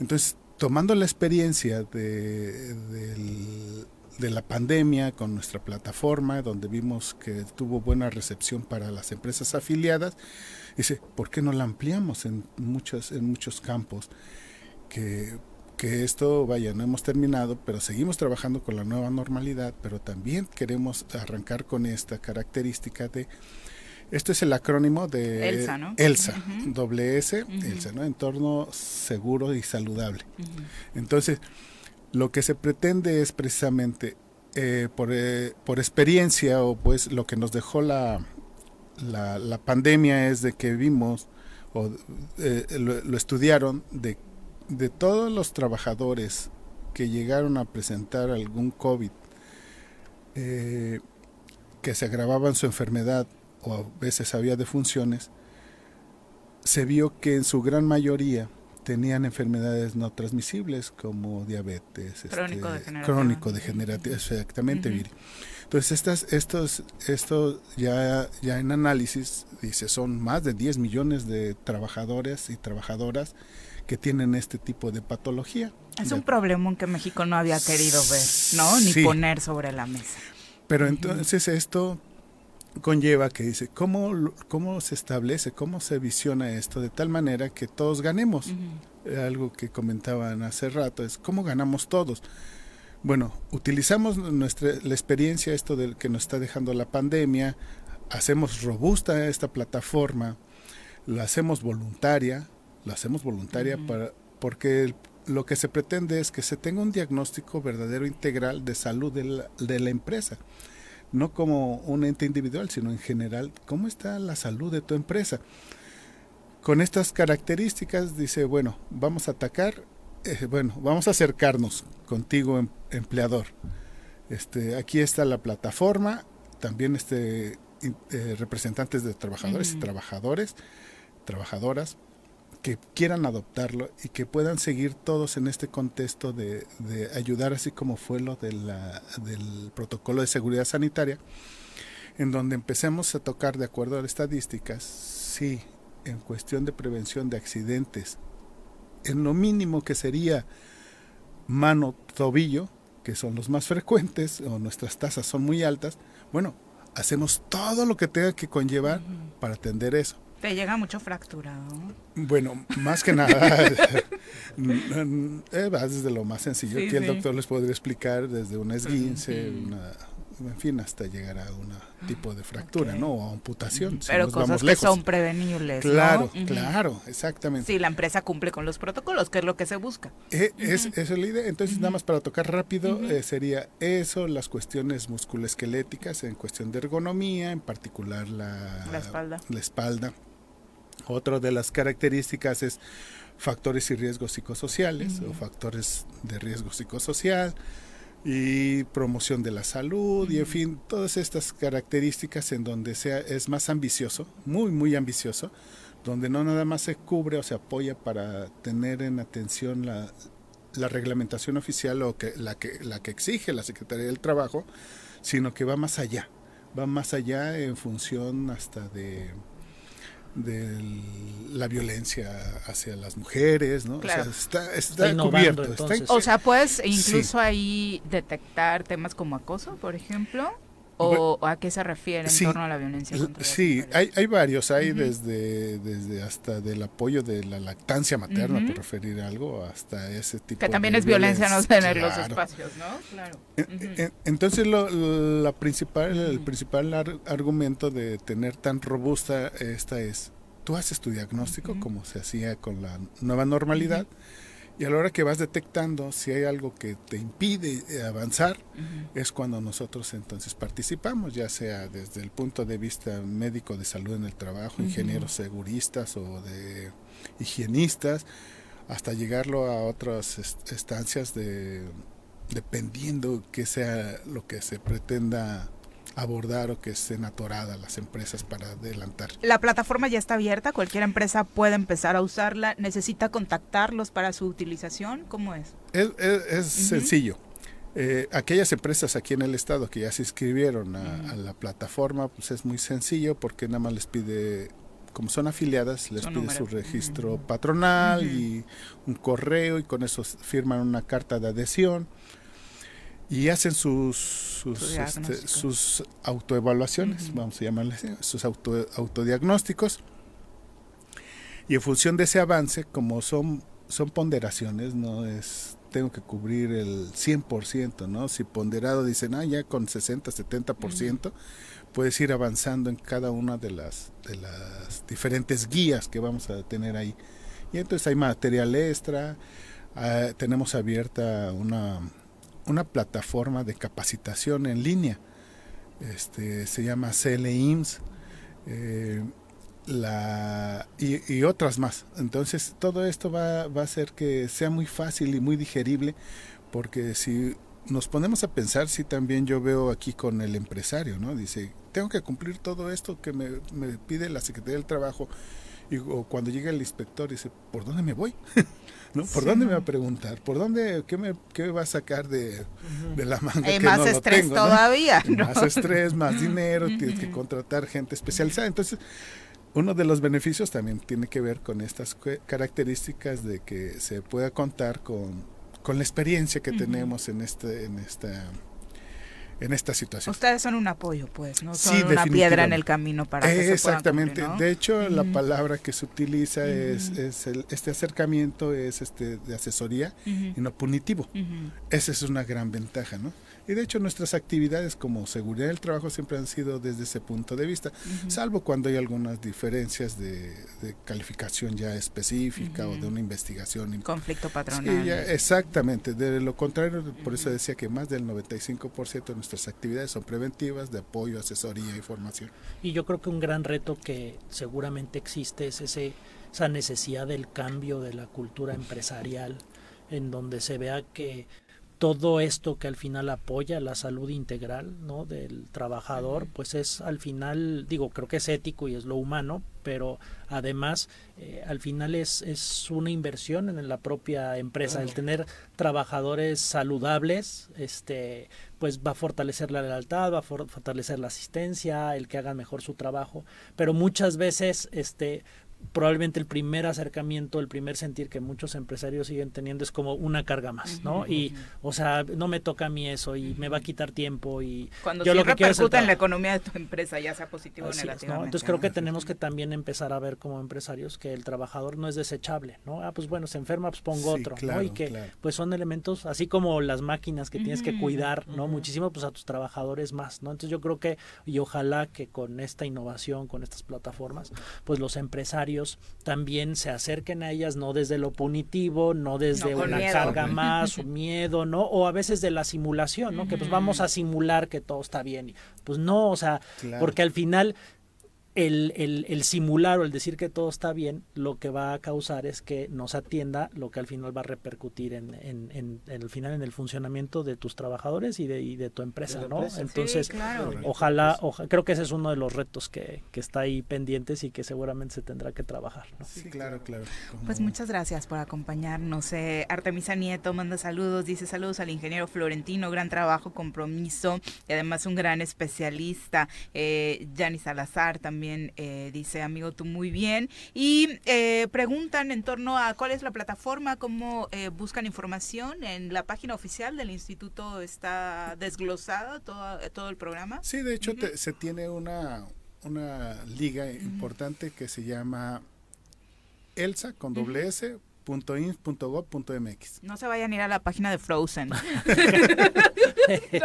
Entonces, tomando la experiencia de, del- de la pandemia con nuestra plataforma, donde vimos que tuvo buena recepción para las empresas afiliadas, dice, ¿por qué no la ampliamos en muchos, en muchos campos? Que, que esto, vaya, no hemos terminado, pero seguimos trabajando con la nueva normalidad, pero también queremos arrancar con esta característica de esto es el acrónimo de ELSA, ¿no? ELSA, Ujú. doble S. ELSA, ¿no? Entorno seguro y saludable. Entonces, lo que se pretende es precisamente eh, por, eh, por experiencia o pues lo que nos dejó la, la, la pandemia es de que vimos o eh, lo, lo estudiaron de, de todos los trabajadores que llegaron a presentar algún COVID, eh, que se agravaban su enfermedad o a veces había defunciones, se vio que en su gran mayoría tenían enfermedades no transmisibles como diabetes, crónico este, degenerativo, crónico degenerativo exactamente, Viri. Entonces, estas, estos, esto ya, ya en análisis, dice, son más de 10 millones de trabajadores y trabajadoras que tienen este tipo de patología. Es un problema que México no había querido ver, ¿no? Ni Sí. poner sobre la mesa. Pero entonces esto conlleva que dice, ¿cómo, ¿cómo se establece, cómo se visiona esto de tal manera que todos ganemos? Eh, Algo que comentaban hace rato es, ¿cómo ganamos todos? Bueno, utilizamos nuestra, la experiencia, esto del que nos está dejando la pandemia, hacemos robusta esta plataforma, la hacemos voluntaria, la hacemos voluntaria para, porque el- lo que se pretende es que se tenga un diagnóstico verdadero integral de salud de la, de la empresa. No como un ente individual, sino en general, ¿cómo está la salud de tu empresa? Con estas características dice, bueno, vamos a atacar, eh, bueno, vamos a acercarnos contigo, em- empleador. Este, aquí está la plataforma, también este, eh, representantes de trabajadores y trabajadores, trabajadoras, que quieran adoptarlo y que puedan seguir todos en este contexto de, de ayudar, así como fue lo de la- del protocolo de seguridad sanitaria, en donde empecemos a tocar de acuerdo a las estadísticas, sí, en cuestión de prevención de accidentes, en lo mínimo que sería mano, tobillo, que son los más frecuentes, o nuestras tasas son muy altas, bueno, hacemos todo lo que tenga que conllevar para atender eso. Te llega mucho fracturado. Bueno, más que nada, va desde lo más sencillo, Sí, que el sí. doctor les podría explicar desde un esguince, una, en fin, hasta llegar a un tipo de fractura. ¿no? O amputación. si Pero cosas que lejos. son prevenibles. Claro, claro, exactamente. Sí, la empresa cumple con los protocolos, que es lo que se busca. Eh, es, esa es la idea. Entonces, nada más para tocar rápido, eh, sería eso, las cuestiones musculoesqueléticas en cuestión de ergonomía, en particular la, La espalda. la espalda. Otra de las características es factores y riesgos psicosociales o factores de riesgo psicosocial y promoción de la salud y en fin, todas estas características en donde sea es más ambicioso, muy muy ambicioso, donde no nada más se cubre o se apoya para tener en atención la, la reglamentación oficial o que la que la que exige la Secretaría del Trabajo, sino que va más allá, va más allá en función hasta de de la violencia hacia las mujeres, ¿no? Claro. O sea, está, está, Está cubierto. está-. O sea, puedes incluso Sí. ahí detectar temas como acoso, por ejemplo. ¿O a qué se refiere en Sí. torno a la violencia contra las Sí, mujeres? hay, hay varios, hay Ujú. desde, desde hasta del apoyo de la lactancia materna, Ujú. por referir algo, hasta ese tipo Que también de es violencia no tener los Claro. espacios, ¿no? Claro. En- Ujú. en- Entonces lo, la principal, el principal ar- argumento de tener tan robusta esta es, tú haces tu diagnóstico como se hacía con la nueva normalidad y a la hora que vas detectando si hay algo que te impide eh, avanzar, es cuando nosotros entonces participamos, ya sea desde el punto de vista médico de salud en el trabajo, ingenieros seguristas o de higienistas, hasta llegarlo a otras est- estancias de dependiendo que sea lo que se pretenda abordar o que estén atoradas las empresas para adelantar. La plataforma ya está abierta, cualquier empresa puede empezar a usarla. ¿Necesita contactarlos para su utilización? ¿Cómo es? Es, es- es sencillo. Eh, aquellas empresas aquí en el estado que ya se inscribieron a, la plataforma, pues es muy sencillo porque nada más les pide, como son afiliadas, les Su pide número. su registro patronal y un correo y con eso firman una carta de adhesión y hacen sus sus, Su este, sus autoevaluaciones, Ujú. vamos a llamarle así, sus auto, autodiagnósticos. Y en función de ese avance, como son, son ponderaciones, no es tengo que cubrir el 100%, ¿no? Si ponderado dicen, ah, ya con 60, 70%, puedes ir avanzando en cada una de las, de las diferentes guías que vamos a tener ahí. Y entonces hay material extra, ah, tenemos abierta una, una plataforma de capacitación en línea, este, se llama CLIMS, eh, la, y, y otras más. Entonces todo esto va, va a hacer que sea muy fácil y muy digerible, porque si nos ponemos a pensar, si también yo veo aquí con el empresario, ¿no? Dice, tengo que cumplir todo esto que me, me pide la Secretaría del Trabajo Y o cuando llega el inspector dice, ¿por dónde me voy? ¿No? ¿Por dónde me va a preguntar? ¿Por dónde, qué me, qué va a sacar de, de la manga? Hay que más no lo estrés tengo, ¿no? todavía. Más estrés, más dinero, tienes que contratar gente especializada. Entonces, uno de los beneficios también tiene que ver con estas características de que se pueda contar con, con la experiencia que tenemos en este, en esta en esta situación. Ustedes son un apoyo, pues, no Sí, son una piedra en el camino para que se Exactamente. cumplir, ¿no? De hecho, la palabra que se utiliza es, es el- este acercamiento es este de asesoría y no punitivo. Esa es una gran ventaja, ¿no? Y de hecho nuestras actividades como seguridad del trabajo siempre han sido desde ese punto de vista, salvo cuando hay algunas diferencias de, de calificación ya específica o de una investigación. Conflicto Sí, patronal. ya, exactamente. De lo contrario, por eso decía que más del 95% de nuestras actividades son preventivas, de apoyo, asesoría y formación. Y yo creo que un gran reto que seguramente existe es ese, esa necesidad del cambio de la cultura empresarial, en donde se vea que todo esto que al final apoya la salud integral ¿no? del trabajador, pues es al final, digo, creo que es ético y es lo humano, pero además eh, al final es, es una inversión en la propia empresa. El tener trabajadores saludables, este, pues va a fortalecer la lealtad, va a for- fortalecer la asistencia, el que hagan mejor su trabajo, pero muchas veces este probablemente el primer acercamiento, el primer sentir que muchos empresarios siguen teniendo es como una carga más, ¿no? Y, o sea, no me toca a mí eso y me va a quitar tiempo y Cuando yo sí lo que quiero es el repercuta en la economía de tu empresa, ya sea positivo o ¿no? negativamente. Entonces creo que ¿no? tenemos que también empezar a ver como empresarios que el trabajador no es desechable, ¿no? Ah, pues bueno, se enferma, pues pongo Sí, otro, ¿no? claro, Y que claro. pues son elementos, así como las máquinas que tienes que cuidar, ¿no? Muchísimo, pues a tus trabajadores más, ¿no? Entonces yo creo que, y ojalá que con esta innovación, con estas plataformas, pues los empresarios también se acerquen a ellas, no desde lo punitivo, no desde una miedo. carga más, o miedo, ¿no? O a veces de la simulación, ¿no? Que pues vamos a simular que todo está bien. Y, pues no, o sea, Claro. porque al final el, el, el simular o el decir que todo está bien, lo que va a causar es que no se atienda, lo que al final va a repercutir en, en, en, en el final en el funcionamiento de tus trabajadores y de, y de tu empresa, De ¿no? empresa. Entonces, Sí, claro. ojalá, oja- creo que ese es uno de los retos que, que está ahí pendientes y que seguramente se tendrá que trabajar, ¿no? Sí, claro, claro. Pues muchas gracias por acompañarnos. Eh, Artemisa Nieto manda saludos, dice saludos al ingeniero Florentino, gran trabajo, compromiso y además un gran especialista. Eh, Yanni Salazar también eh, dice, amigo, tú muy bien. Y eh, preguntan en torno a cuál es la plataforma, cómo eh, buscan información. En la página oficial del instituto está desglosado todo, todo el programa. Sí, de hecho te- se tiene una, una liga importante que se llama elsa con doble s punto in punto gov punto mx. No se vayan a ir a la página de Frozen.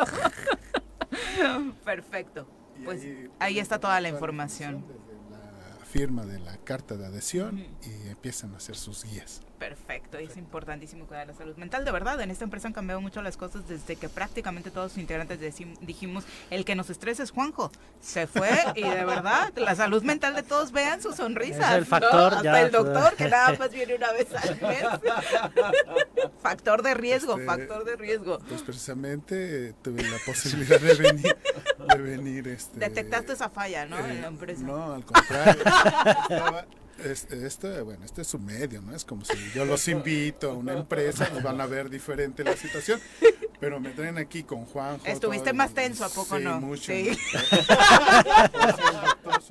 No. Perfecto. Pues ahí ahí está toda la información. desde la firma de la carta de adhesión y empiezan a hacer sus guías. Perfecto, y es importantísimo cuidar la salud mental. De verdad, en esta empresa han cambiado mucho las cosas desde que prácticamente todos sus integrantes dijimos, el que nos estresa es Juanjo. Se fue y de verdad, la salud mental de todos, vean sus sonrisas. Es el ¿no? factor, Hasta ya. el doctor, que nada más viene una vez al mes. factor de riesgo, Este, factor de riesgo. Pues precisamente eh, tuve la posibilidad de venir, de venir este, Detectaste esa falla, ¿no? eh, en la empresa. No, al contrario. Estaba- es- esto, bueno, este es su medio, ¿no? Es como si yo los invito a una empresa, nos van a ver diferente la situación, pero me traen aquí con Juanjo. Estuviste todo- más tenso, ¿a poco sí, no? mucho. Sí.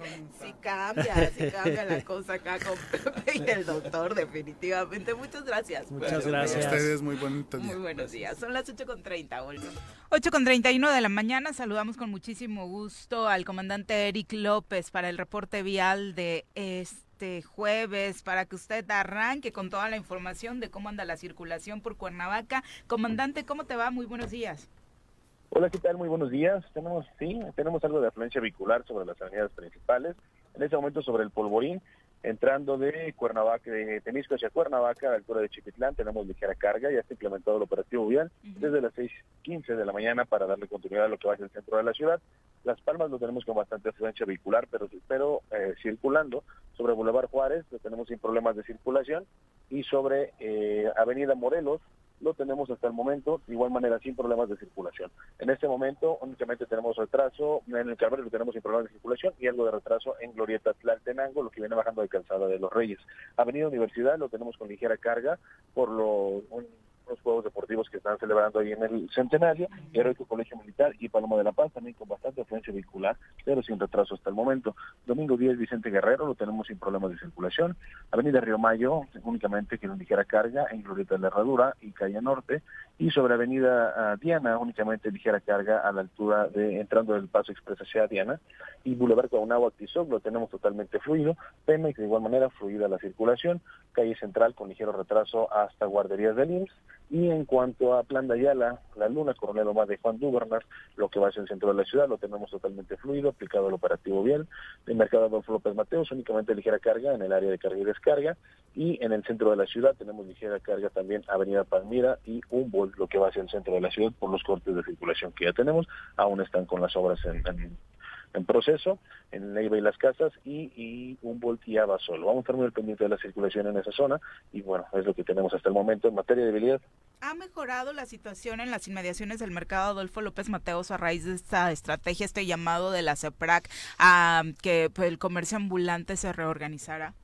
Un Sí cambia, sí cambia la cosa acá con Pepe y el doctor, definitivamente. Muchas gracias. Muchas gracias. ustedes muy bonito día. Muy buenos días. Son las 8.30, Olga. 8.31 de la mañana. Saludamos con muchísimo gusto al comandante Eric López para el reporte vial de este jueves, para que usted arranque con toda la información de cómo anda la circulación por Cuernavaca. Comandante, ¿cómo te va? Muy buenos días. Hola, ¿qué tal? Muy buenos días. Tenemos, sí, tenemos algo de afluencia vehicular sobre las avenidas principales. En este momento sobre el Polvorín, entrando de Cuernavaca, de Temisco hacia Cuernavaca, a la altura de Chiquitlán, tenemos ligera carga. Ya está implementado el operativo vial desde las 6.15 de la mañana para darle continuidad a lo que va hacia el centro de la ciudad. Las Palmas lo tenemos con bastante afluencia vehicular, pero, pero eh, circulando. Sobre Boulevard Juárez lo tenemos sin problemas de circulación. Y sobre eh, Avenida Morelos, lo tenemos hasta el momento, de igual manera sin problemas de circulación. En este momento únicamente tenemos retraso, en el Calvario lo tenemos sin problemas de circulación y algo de retraso en Glorieta Tlaltenango, lo que viene bajando de Calzada de los Reyes. Avenida Universidad lo tenemos con ligera carga por lo los Juegos Deportivos que están celebrando ahí en el Centenario, Heroico Colegio Militar y Paloma de la Paz, también con bastante afluencia vehicular, pero sin retraso hasta el momento. Domingo 10, Vicente Guerrero, lo tenemos sin problemas de circulación. Avenida Río Mayo, únicamente que no ligera carga en Glorieta de la Herradura y Calle Norte. Y sobre Avenida ah, Diana, únicamente ligera carga a la altura de entrando del Paso Express hacia Diana. Y Boulevard Tizoc, lo tenemos totalmente fluido. Pemex, de igual manera, fluida la circulación. Calle Central con ligero retraso hasta Guarderías del IMSS y en cuanto a Plan de Ayala, La Luna, Coronel Omar de Juan Dubernas, lo que va hacia el centro de la ciudad, lo tenemos totalmente fluido, aplicado el operativo bien. El mercado Adolfo López Mateos, únicamente ligera carga en el área de carga y descarga. Y en el centro de la ciudad tenemos ligera carga también Avenida Palmira y Lo que va hacia el centro de la ciudad por los cortes de circulación que ya tenemos. Aún están con las obras en, en proceso en Neiva y Las Casas y, y un volteaba solo. Vamos a estar muy pendientes de la circulación en esa zona y bueno, es lo que tenemos hasta el momento en materia de debilidad. ¿Ha mejorado la situación en las inmediaciones del mercado Adolfo López Mateos a raíz de esta estrategia, este llamado de la CEPRAC a que pues, el comercio ambulante se reorganizara?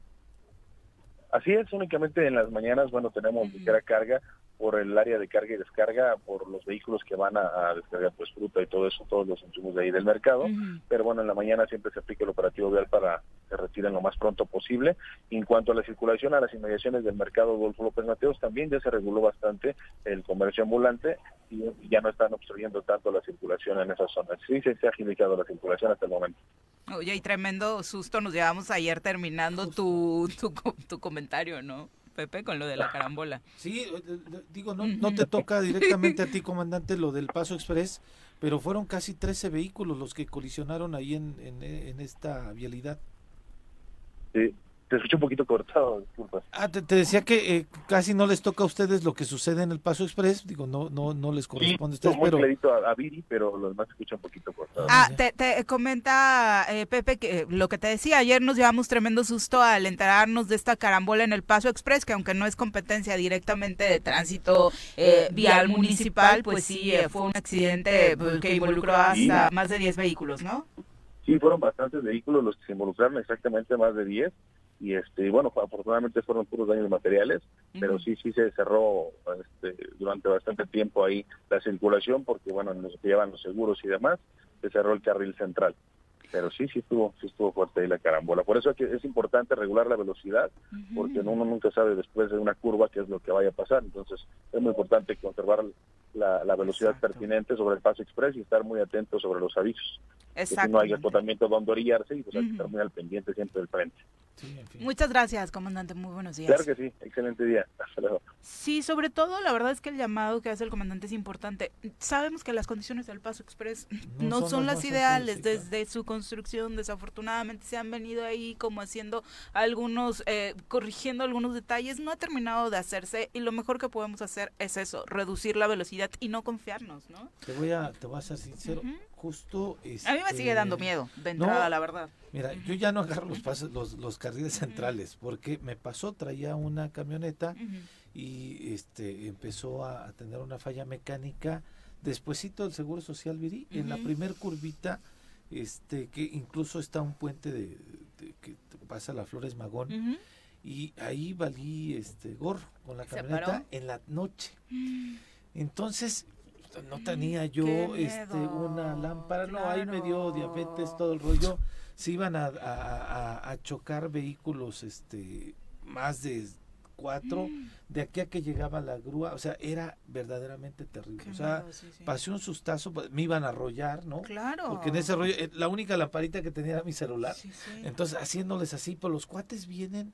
Así es, únicamente en las mañanas, bueno, tenemos ligera carga, por el área de carga y descarga, por los vehículos que van a, descargar pues fruta y todo eso, todos los insumos de ahí del mercado. Pero bueno, en la mañana siempre se aplica el operativo vial para que se retiren lo más pronto posible. en cuanto a la circulación a las inmediaciones del mercado Golfo López Mateos, también ya se reguló bastante el comercio ambulante y ya no están obstruyendo tanto la circulación en esas zonas. Sí, se, ha agilizado la circulación hasta el momento. Oye, y tremendo susto nos llevamos ayer terminando tu, tu, tu comentario, ¿no? Pepe, con lo de la carambola. Sí, eh, digo, no, no te toca directamente a ti, comandante, lo del Paso Express, pero fueron casi 13 vehículos los que colisionaron ahí en, en, en esta vialidad. Sí, te escucho un poquito cortado, disculpas. Ah, te, decía que eh, casi no les toca a ustedes lo que sucede en el Paso Express, digo, no no no les corresponde a ustedes, pero... a, a, Viri, pero los demás se escuchan un poquito cortado. Ah, te, te comenta eh, Pepe que lo que te decía, ayer nos llevamos tremendo susto al enterarnos de esta carambola en el Paso Express, que aunque no es competencia directamente de tránsito eh, vial municipal, pues sí, fue un accidente pues, que involucró hasta más de 10 vehículos, ¿no? Sí, fueron bastantes vehículos los que se involucraron, exactamente más de 10 y este bueno afortunadamente fueron puros daños materiales pero sí sí se cerró este, durante bastante tiempo ahí la circulación porque bueno nos llevan los seguros y demás se cerró el carril central. Pero sí sí estuvo sí estuvo fuerte ahí la carambola. Por eso es importante regular la velocidad porque uno nunca sabe después de una curva qué es lo que vaya a pasar. Entonces es muy importante conservar la, velocidad pertinente sobre el paso express y estar muy atento sobre los avisos. Que si no hay explotamiento donde orillarse y pues hay que estar muy al pendiente siempre del frente Muchas gracias, comandante. Muy buenos días. Claro que sí. Excelente día. Hasta luego. Sí, sobre todo, la verdad es que el llamado que hace el comandante es importante. Sabemos que las condiciones del Paso Express no, son, las ideales desde su construcción. Desafortunadamente se han venido ahí como haciendo algunos, eh, corrigiendo algunos detalles. No ha terminado de hacerse y lo mejor que podemos hacer es eso, reducir la velocidad y no confiarnos, ¿no? Te voy a, te voy a ser sincero justo... a mí me sigue dando este, miedo, de entrada, la verdad. Mira, yo ya no agarro los, pasos, los, los carriles centrales, porque me pasó, traía una camioneta y este empezó a, tener una falla mecánica. Despuésito del Seguro Social Virí, en la primer curvita, este que incluso está un puente de, que pasa la Flores Magón, y ahí valí este gorro con la camioneta en la noche. Mm. Entonces no tenía yo este una lámpara, no, ahí me dio diabetes, todo el rollo. Se iban a, a, chocar vehículos este más de cuatro, mm. de aquí a que llegaba la grúa, o sea, era verdaderamente terrible. o sea, pasé un sustazo, pues, me iban a arrollar, ¿no? Claro. Porque en ese rollo, eh, la única lamparita que tenía era mi celular. Entonces, haciéndoles así, pues los cuates vienen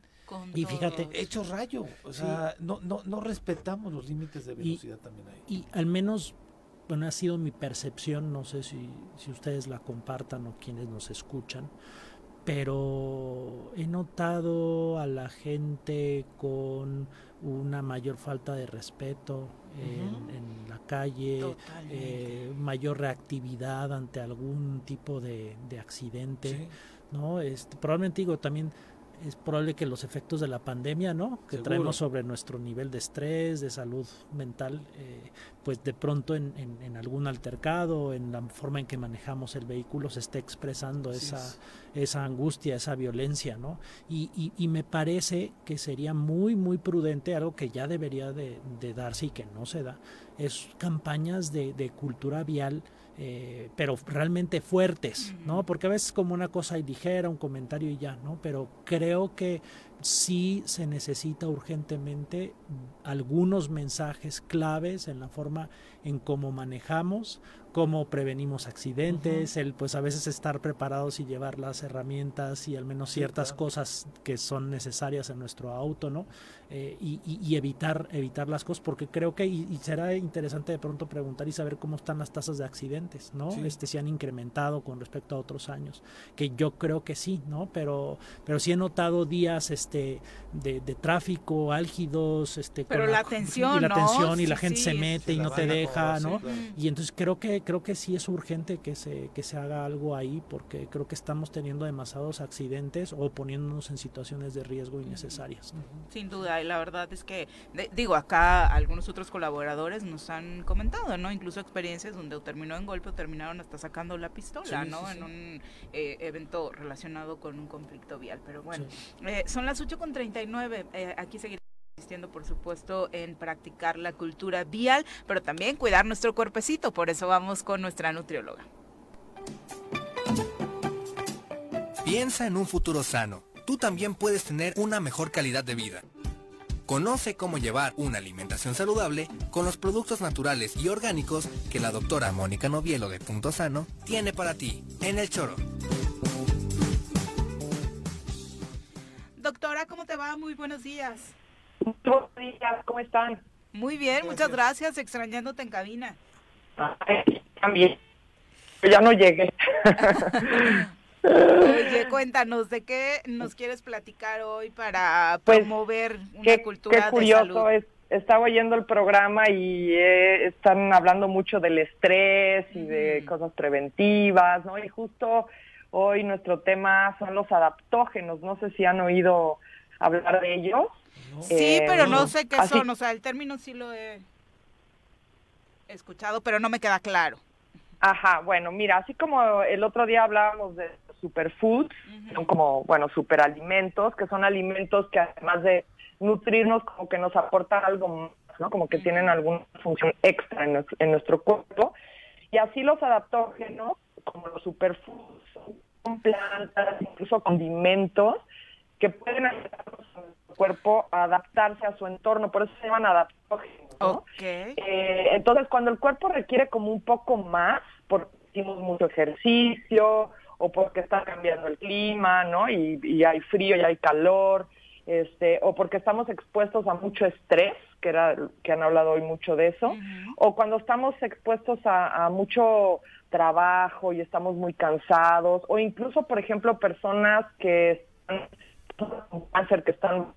y fíjate, hechos rayo, o sea, no, no, no respetamos los límites de velocidad también ahí. Y al menos bueno, ha sido mi percepción, no sé si, si ustedes la compartan o quienes nos escuchan, pero he notado a la gente con una mayor falta de respeto en, la calle, eh, mayor reactividad ante algún tipo de, accidente, ¿no? Este, probablemente digo también es probable que los efectos de la pandemia, ¿no? Que traemos sobre nuestro nivel de estrés, de salud mental, eh, pues de pronto en, en, algún altercado, en la forma en que manejamos el vehículo, se esté expresando esa, esa angustia, esa violencia, ¿no? Y, y, me parece que sería muy, muy prudente, algo que ya debería de, de darse y que no se da, es campañas de, de cultura vial eh, pero realmente fuertes, ¿no? Porque a veces como una cosa ligera, un comentario y ya, ¿no? Pero creo que sí se necesita urgentemente algunos mensajes claves en la forma en cómo manejamos, cómo prevenimos accidentes, el pues a veces estar preparados y llevar las herramientas y al menos ciertas cosas que son necesarias en nuestro auto, ¿no? Eh, y, evitar evitar las cosas porque creo que y, será interesante de pronto preguntar y saber cómo están las tasas de accidentes, ¿no? Este si han incrementado con respecto a otros años, que yo creo que sí, ¿no? Pero pero sí he notado días este de, tráfico álgidos, este pero la, atención, y la atención y la gente se mete y no te deja, ¿no? Y entonces creo que creo que sí es urgente que se, que se haga algo ahí porque creo que estamos teniendo demasiados accidentes o poniéndonos en situaciones de riesgo innecesarias. Sin duda, y la verdad es que, digo, acá algunos otros colaboradores nos han comentado, ¿no? Incluso experiencias donde terminó en golpe o terminaron hasta sacando la pistola, ¿no? En un eh, evento relacionado con un conflicto vial. Pero bueno, eh, son las 8.39, eh, aquí seguiremos insistiendo, por supuesto, en practicar la cultura vial, pero también cuidar nuestro cuerpecito. Por eso vamos con nuestra nutrióloga. Piensa en un futuro sano. Tú también puedes tener una mejor calidad de vida. Conoce cómo llevar una alimentación saludable con los productos naturales y orgánicos que la doctora Mónica Novielo de Punto Sano tiene para ti en el choro. Doctora, ¿cómo te va? Muy buenos días. Buenos días, ¿cómo están? Muy bien, muchas gracias, extrañándote en cabina. también. Ya no llegué. Oye, cuéntanos, ¿de qué nos quieres platicar hoy para pues, promover una cultura qué curioso, Es, estaba oyendo el programa y eh, están hablando mucho del estrés y de cosas preventivas, ¿no? Y justo hoy nuestro tema son los adaptógenos. No sé si han oído hablar de ellos. Sí, pero no eh, sé qué son, o sea, el término sí lo he escuchado, pero no me queda claro. Ajá, bueno, mira, así como el otro día hablábamos de superfoods, son como, bueno, superalimentos, que son alimentos que además de nutrirnos, como que nos aportan algo más, ¿no? Como que tienen alguna función extra en, en nuestro cuerpo. Y así los adaptógenos, como los superfoods, son plantas, incluso condimentos, que pueden ayudar a nuestro cuerpo a adaptarse a su entorno, por eso se llaman adaptógenos. Eh, entonces, cuando el cuerpo requiere como un poco más, porque hicimos mucho ejercicio o porque está cambiando el clima, ¿no? Y, hay frío y hay calor, este, o porque estamos expuestos a mucho estrés, que era que han hablado hoy mucho de eso, o cuando estamos expuestos a, a, mucho trabajo y estamos muy cansados, o incluso, por ejemplo, personas que están cáncer que están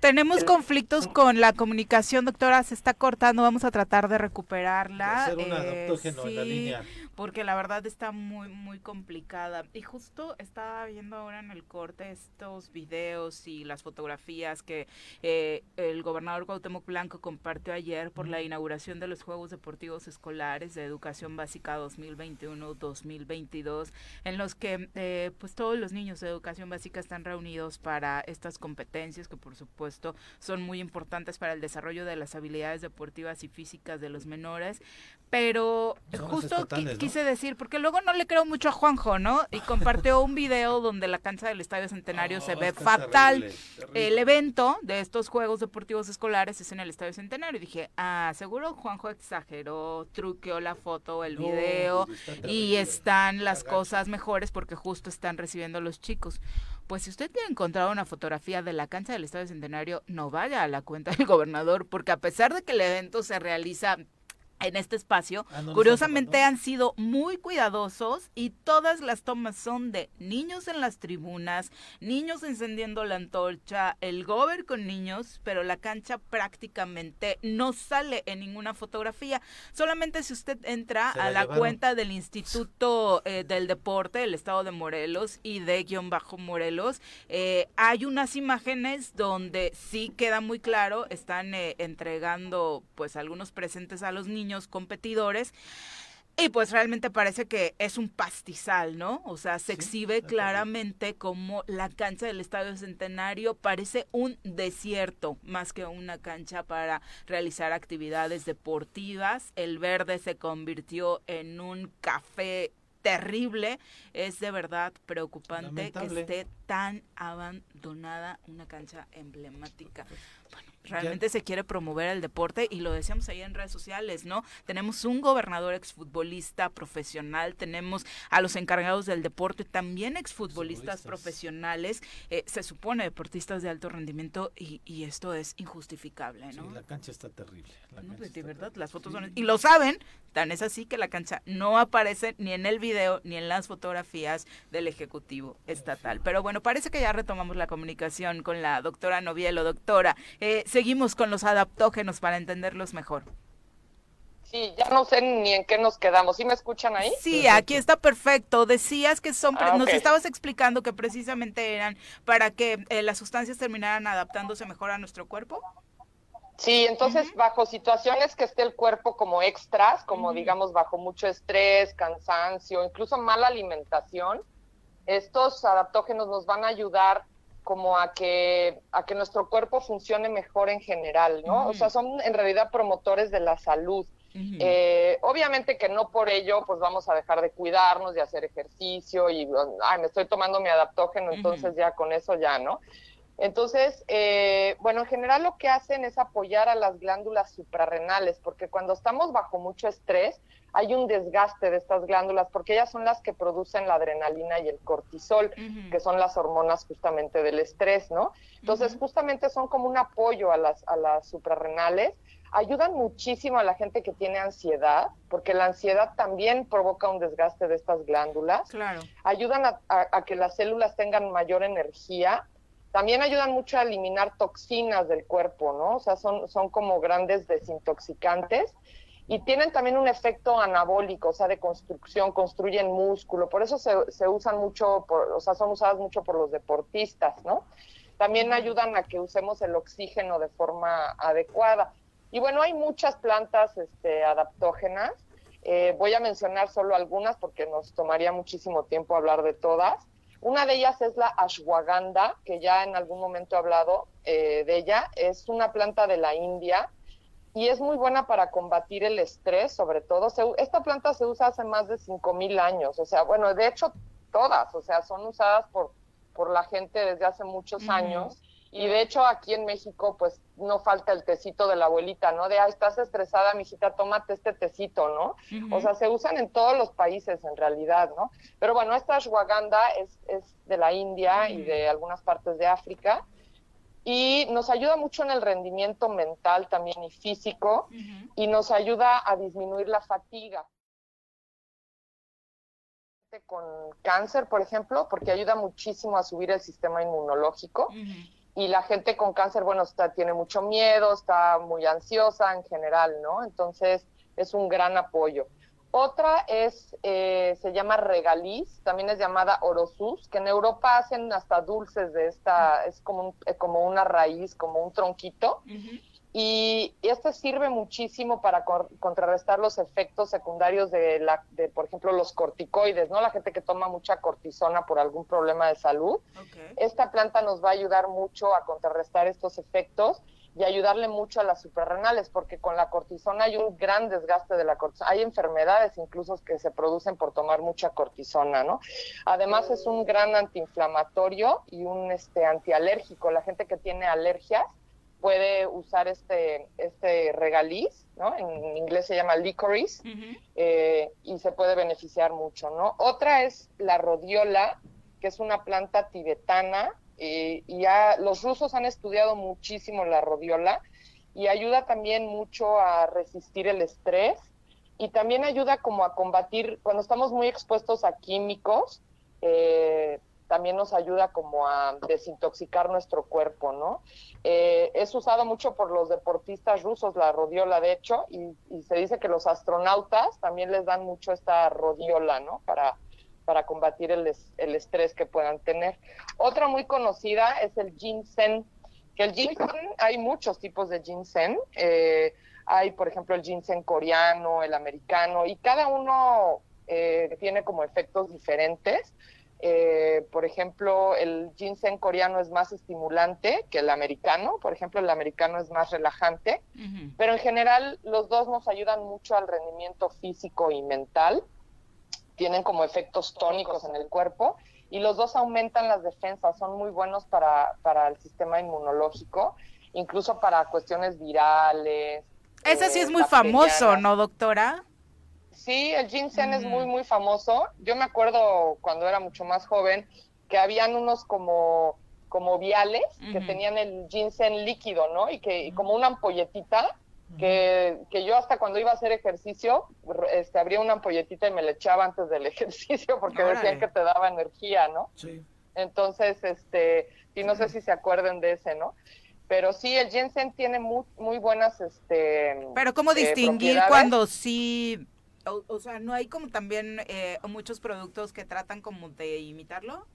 tenemos conflictos con la comunicación doctora se está cortando vamos a tratar de recuperarla. Hacer un eh, en la línea. porque la verdad está muy, muy complicada. Y justo estaba viendo ahora en el corte estos videos y las fotografías que eh, el gobernador Cuauhtémoc Blanco compartió ayer por la inauguración de los Juegos Deportivos Escolares de Educación Básica 2021-2022, en los que eh, pues todos los niños de educación básica están reunidos para estas competencias que por supuesto son muy importantes para el desarrollo de las habilidades deportivas y físicas de los menores, pero justo quise decir, porque luego no le creo mucho a Juanjo, ¿no? Y compartió un video donde la cancha del Estadio Centenario se ve fatal. El evento de estos Juegos Deportivos Escolares es en el Estadio Centenario. Y dije, ah, seguro Juanjo exageró, truqueó la foto, el video, pues, y están las cosas mejores porque justo están recibiendo los chicos. Pues si usted quiere encontrar una fotografía de la cancha del Estadio Centenario, no vaya a la cuenta del gobernador, porque a pesar de que el evento se realiza en este espacio. Ah, no Curiosamente han sido muy cuidadosos y todas las tomas son de niños en las tribunas, niños encendiendo la antorcha, el gober con niños, pero la cancha prácticamente no sale en ninguna fotografía. Solamente si usted entra a la la llevaron. cuenta del Instituto eh, del Deporte del Estado de Morelos y de guion bajo Morelos, eh, hay unas imágenes donde sí queda muy claro, están eh, entregando pues algunos presentes a los niños competidores. Y pues realmente parece que es un pastizal, ¿no? O sea, se exhibe claramente como la cancha del Estadio Centenario parece un desierto más que una cancha para realizar actividades deportivas. El verde se convirtió en un café terrible. Es de verdad preocupante que esté tan abandonada una cancha emblemática. Bueno, realmente se quiere promover el deporte y lo decíamos ahí en redes sociales, ¿no? Tenemos un gobernador exfutbolista profesional, tenemos a los encargados del deporte también exfutbolistas Futbolistas. profesionales, eh, se supone deportistas de alto rendimiento y, y esto es injustificable, Sí, ¿no? la cancha está terrible. la No, cancha pues, de verdad, terrible. las fotos Sí. son... Y lo saben, tan es así que la cancha no aparece ni en el video ni en las fotografías del Ejecutivo Estatal. Pero bueno, parece que ya retomamos la comunicación con la doctora Novielo. Doctora, eh, seguimos con los adaptógenos para entenderlos mejor. Sí, ya no sé ni en qué nos quedamos. ¿Sí me escuchan ahí? Sí, aquí está perfecto. Decías que son, Ah, nos estabas explicando que precisamente eran para que eh, las sustancias terminaran adaptándose mejor a nuestro cuerpo. Sí, entonces bajo situaciones que esté el cuerpo como extras, como digamos bajo mucho estrés, cansancio, incluso mala alimentación, estos adaptógenos nos van a ayudar como a que a que nuestro cuerpo funcione mejor en general, ¿no? O sea, son en realidad promotores de la salud. Eh, obviamente que no por ello pues vamos a dejar de cuidarnos, de hacer ejercicio y ay, me estoy tomando mi adaptógeno, entonces ya con eso ya, ¿no? Entonces, eh, bueno, en general lo que hacen es apoyar a las glándulas suprarrenales, porque cuando estamos bajo mucho estrés, hay un desgaste de estas glándulas, porque ellas son las que producen la adrenalina y el cortisol, que son las hormonas justamente del estrés, ¿no? Entonces, justamente son como un apoyo a las, a las suprarrenales, ayudan muchísimo a la gente que tiene ansiedad, porque la ansiedad también provoca un desgaste de estas glándulas Claro. ayudan a, a- a que las células tengan mayor energía. También ayudan mucho a eliminar toxinas del cuerpo, ¿no? O sea, son, son como grandes desintoxicantes. Y tienen también un efecto anabólico, o sea, de construcción, construyen músculo. Por eso se, se usan mucho, por, o sea, son usadas mucho por los deportistas, ¿no? También ayudan a que usemos el oxígeno de forma adecuada. Y bueno, hay muchas plantas este, adaptógenas. Eh, voy a mencionar solo algunas porque nos tomaría muchísimo tiempo hablar de todas. Una de ellas es la ashwagandha, que ya en algún momento he hablado eh, de ella. Es una planta de la India y es muy buena para combatir el estrés, sobre todo. Se- esta planta se usa hace más de 5.000 años. O sea, bueno, de hecho, todas, o sea, son usadas por, por la gente desde hace muchos años. Y de hecho aquí en México pues no falta el tecito de la abuelita, ¿no? De, ah, estás estresada, mijita, tómate este tecito, ¿no? O sea, se usan en todos los países en realidad, ¿no? Pero bueno, esta ashwagandha es, es de la India y de algunas partes de África y nos ayuda mucho en el rendimiento mental también y físico y nos ayuda a disminuir la fatiga con cáncer, por ejemplo, porque ayuda muchísimo a subir el sistema inmunológico. Y la gente con cáncer, bueno, está, tiene mucho miedo, está muy ansiosa en general, ¿no? Entonces, es un gran apoyo. Otra es, eh, se llama regaliz, también es llamada orosus, que en Europa hacen hasta dulces de esta, es como, un- eh, como una raíz, como un tronquito. Y este sirve muchísimo para cor- contrarrestar los efectos secundarios de, la, de, por ejemplo, los corticoides, ¿no? La gente que toma mucha cortisona por algún problema de salud. Esta planta nos va a ayudar mucho a contrarrestar estos efectos y ayudarle mucho a las suprarrenales, porque con la cortisona hay un gran desgaste de la cortisona. Hay enfermedades incluso que se producen por tomar mucha cortisona, ¿no? Además es un gran antiinflamatorio y un este, antialérgico. La gente que tiene alergias puede usar este, este regaliz, ¿no? En inglés se llama licorice, eh, y se puede beneficiar mucho, ¿no? Otra es la rodiola, que es una planta tibetana, eh, y ya los rusos han estudiado muchísimo la rodiola, y ayuda también mucho a resistir el estrés y también ayuda como a combatir, cuando estamos muy expuestos a químicos, eh, también nos ayuda como a desintoxicar nuestro cuerpo, ¿no? Eh, es usado mucho por los deportistas rusos, la rodiola, de hecho, y, se dice que los astronautas también les dan mucho esta rodiola, ¿no? Para, para combatir el, el estrés que puedan tener. Otra muy conocida es el ginseng, que el ginseng, hay muchos tipos de ginseng, eh, hay por ejemplo el ginseng coreano, el americano, y cada uno eh, tiene como efectos diferentes. Eh, por ejemplo, el ginseng coreano es más estimulante que el americano, por ejemplo, el americano es más relajante, pero en general los dos nos ayudan mucho al rendimiento físico y mental, tienen como efectos tónicos en el cuerpo y los dos aumentan las defensas, son muy buenos para, para el sistema inmunológico, incluso para cuestiones virales. Ese sí es eh, muy famoso, ¿no, doctora? Sí, el ginseng es muy, muy famoso. Yo me acuerdo cuando era mucho más joven que habían unos como, como viales que tenían el ginseng líquido, ¿no? Y que como una ampolletita que, que, yo hasta cuando iba a hacer ejercicio, este, abría una ampolletita y me le echaba antes del ejercicio porque decían que te daba energía, ¿no? Sí. Entonces, este, y no sé si se acuerden de ese, ¿no? Pero sí, el ginseng tiene muy, muy buenas, este... Pero ¿cómo eh, distinguir cuando sí o, sea, ¿no hay como también eh, muchos productos que tratan como de imitarlo?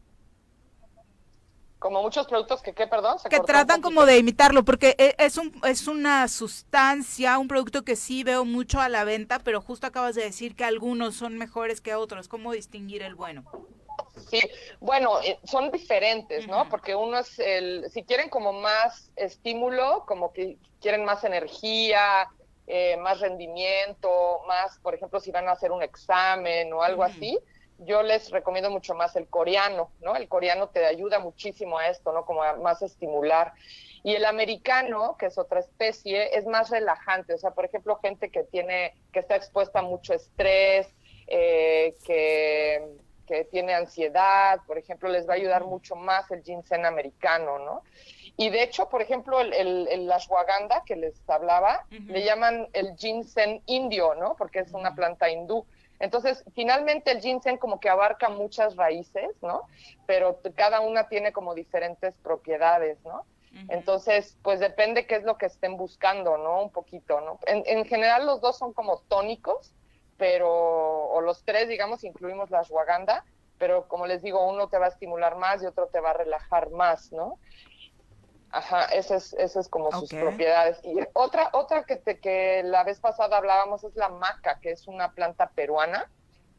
Como muchos productos que, ¿qué, perdón? que tratan como de imitarlo, porque e, es, un, es una sustancia, un producto que sí veo mucho a la venta, pero justo acabas de decir que algunos son mejores que otros. ¿Cómo distinguir el bueno? Sí, bueno, eh, son diferentes, ¿no? Porque uno es el, si quieren como más estímulo, como que quieren más energía, eh, más rendimiento, más, por ejemplo, si van a hacer un examen o algo así, yo les recomiendo mucho más el coreano, ¿no? El coreano te ayuda muchísimo a esto, ¿no? Como a más estimular. Y el americano, que es otra especie, es más relajante. O sea, por ejemplo, gente que tiene, que está expuesta a mucho estrés, eh, que, que tiene ansiedad, por ejemplo, les va a ayudar mucho más el ginseng americano, ¿no? Y de hecho, por ejemplo, el, el, ashwagandha que les hablaba, le llaman el ginseng indio, ¿no? Porque es una planta hindú. Entonces, finalmente el ginseng como que abarca muchas raíces, ¿no? Pero cada una tiene como diferentes propiedades, ¿no? Entonces, pues depende qué es lo que estén buscando, ¿no? Un poquito, ¿no? En, en, general los dos son como tónicos, pero, o los tres, digamos, incluimos la ashwagandha, pero como les digo, uno te va a estimular más y otro te va a relajar más, ¿no? Ajá, esa es, es como sus propiedades. Y otra, otra que, te, que la vez pasada hablábamos es la maca, que es una planta peruana.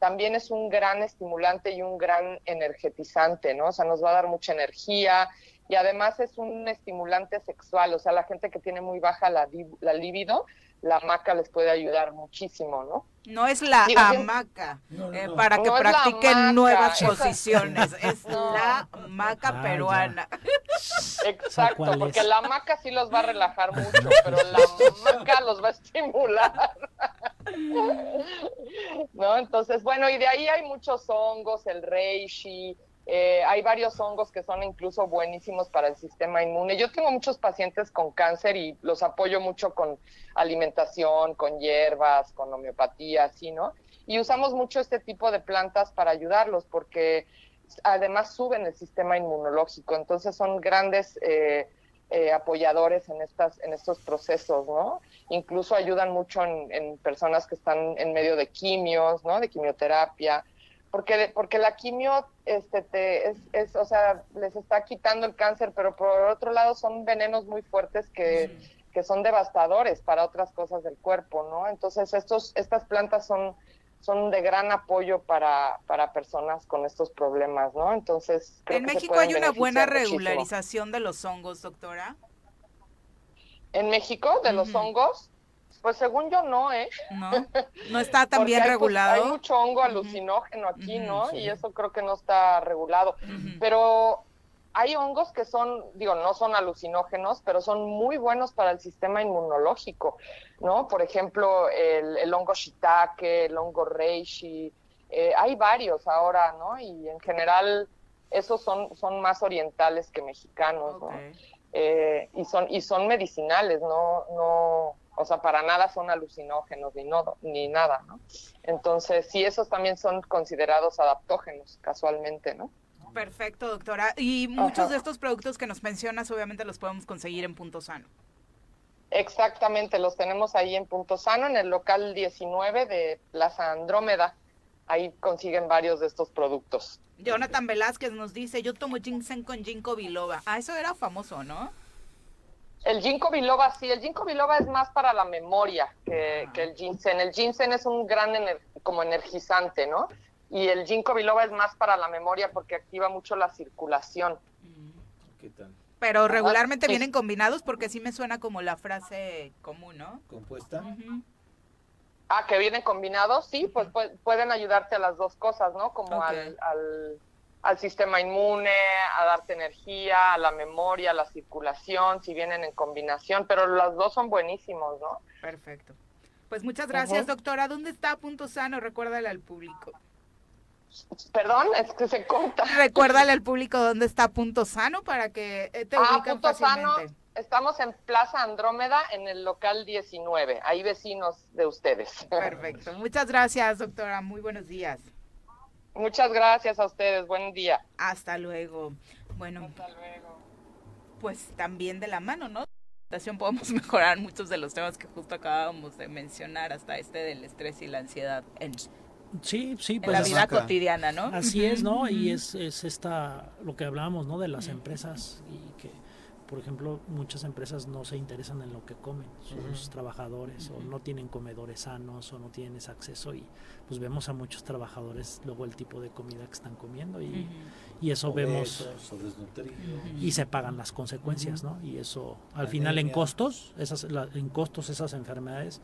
También es un gran estimulante y un gran energetizante, ¿no? O sea, nos va a dar mucha energía y además es un estimulante sexual. O sea, la gente que tiene muy baja la, la libido, la maca les puede ayudar muchísimo, ¿no? No es la hamaca, eh, para que practiquen nuevas posiciones, es la hamaca ah, peruana. Exacto, porque la hamaca sí los va a relajar mucho, pero la hamaca los va a estimular. ¿No? Entonces, bueno, y de ahí hay muchos hongos, el reishi, eh, hay varios hongos que son incluso buenísimos para el sistema inmune. Yo tengo muchos pacientes con cáncer y los apoyo mucho con alimentación, con hierbas, con homeopatía, así, ¿no? Y usamos mucho este tipo de plantas para ayudarlos porque además suben el sistema inmunológico, entonces son grandes eh, eh, apoyadores en, estas, en estos procesos, ¿no? Incluso ayudan mucho en, en personas que están en medio de quimios, ¿no? De quimioterapia porque porque la quimio este te es, es, o sea les está quitando el cáncer pero por otro lado son venenos muy fuertes que, que son devastadores para otras cosas del cuerpo no entonces estos estas plantas son son de gran apoyo para, para personas con estos problemas no entonces en México hay una buena regularización de los hongos doctora. En México de los hongos pues según yo no, ¿eh? No, no está tan bien regulado. hay mucho hongo alucinógeno aquí, ¿no? Y eso creo que no está regulado. Pero hay hongos que son, digo, no son alucinógenos, pero son muy buenos para el sistema inmunológico, ¿no? Por ejemplo, el, hongo shiitake, el hongo reishi, eh, hay varios ahora, ¿no? Y en general esos son, son más orientales que mexicanos, ¿no? Eh, y son y son medicinales, no no o sea, para nada son alucinógenos ni, no, ni nada, ¿no? Entonces, sí, esos también son considerados adaptógenos, casualmente, ¿no? Perfecto, doctora. Y muchos de estos productos que nos mencionas, obviamente los podemos conseguir en Punto Sano. Exactamente, los tenemos ahí en Punto Sano, en el local 19 de Plaza Andrómeda. Ahí consiguen varios de estos productos. Jonathan Velázquez nos dice, yo tomo ginseng con ginkgo biloba. Ah, eso era famoso, ¿no? El ginkgo biloba, sí, el ginkgo biloba es más para la memoria que, el ginseng. El ginseng es un gran como energizante, ¿no? Y el ginkgo biloba es más para la memoria porque activa mucho la circulación. ¿Qué tal? Pero regularmente vienen combinados porque sí me suena como la frase común, ¿no? Compuesta. Ah, que vienen combinados, sí, pues pueden ayudarte a las dos cosas, ¿no? Como al al sistema inmune, a darte energía, a la memoria, a la circulación, si vienen en combinación, pero los dos son buenísimos, ¿no? Perfecto. Pues muchas gracias, doctora. ¿Dónde está Punto Sano? Recuérdale al público. Perdón, es que se corta. Recuérdale al público dónde está Punto Sano para que eh, te ah, Punto Sano, estamos en Plaza Andrómeda en el local 19, ahí vecinos de ustedes. Perfecto. Muchas gracias, doctora. Muy buenos días. Muchas gracias a ustedes, buen día. Hasta luego. Bueno, Hasta luego. pues también de la mano, ¿no? podemos mejorar muchos de los temas que justo acabábamos de mencionar, hasta este del estrés y la ansiedad en, sí, sí, pues, la vida cotidiana, ¿no? Así es, ¿no? Y es, es esta, lo que hablábamos, ¿no? De las empresas y que por ejemplo, muchas empresas no se interesan en lo que comen sus trabajadores o no tienen comedores sanos o no tienen ese acceso y pues vemos a muchos trabajadores luego el tipo de comida que están comiendo y, y eso vemos y se pagan las consecuencias, ¿no? Y eso al final en costos, esas en costos esas enfermedades,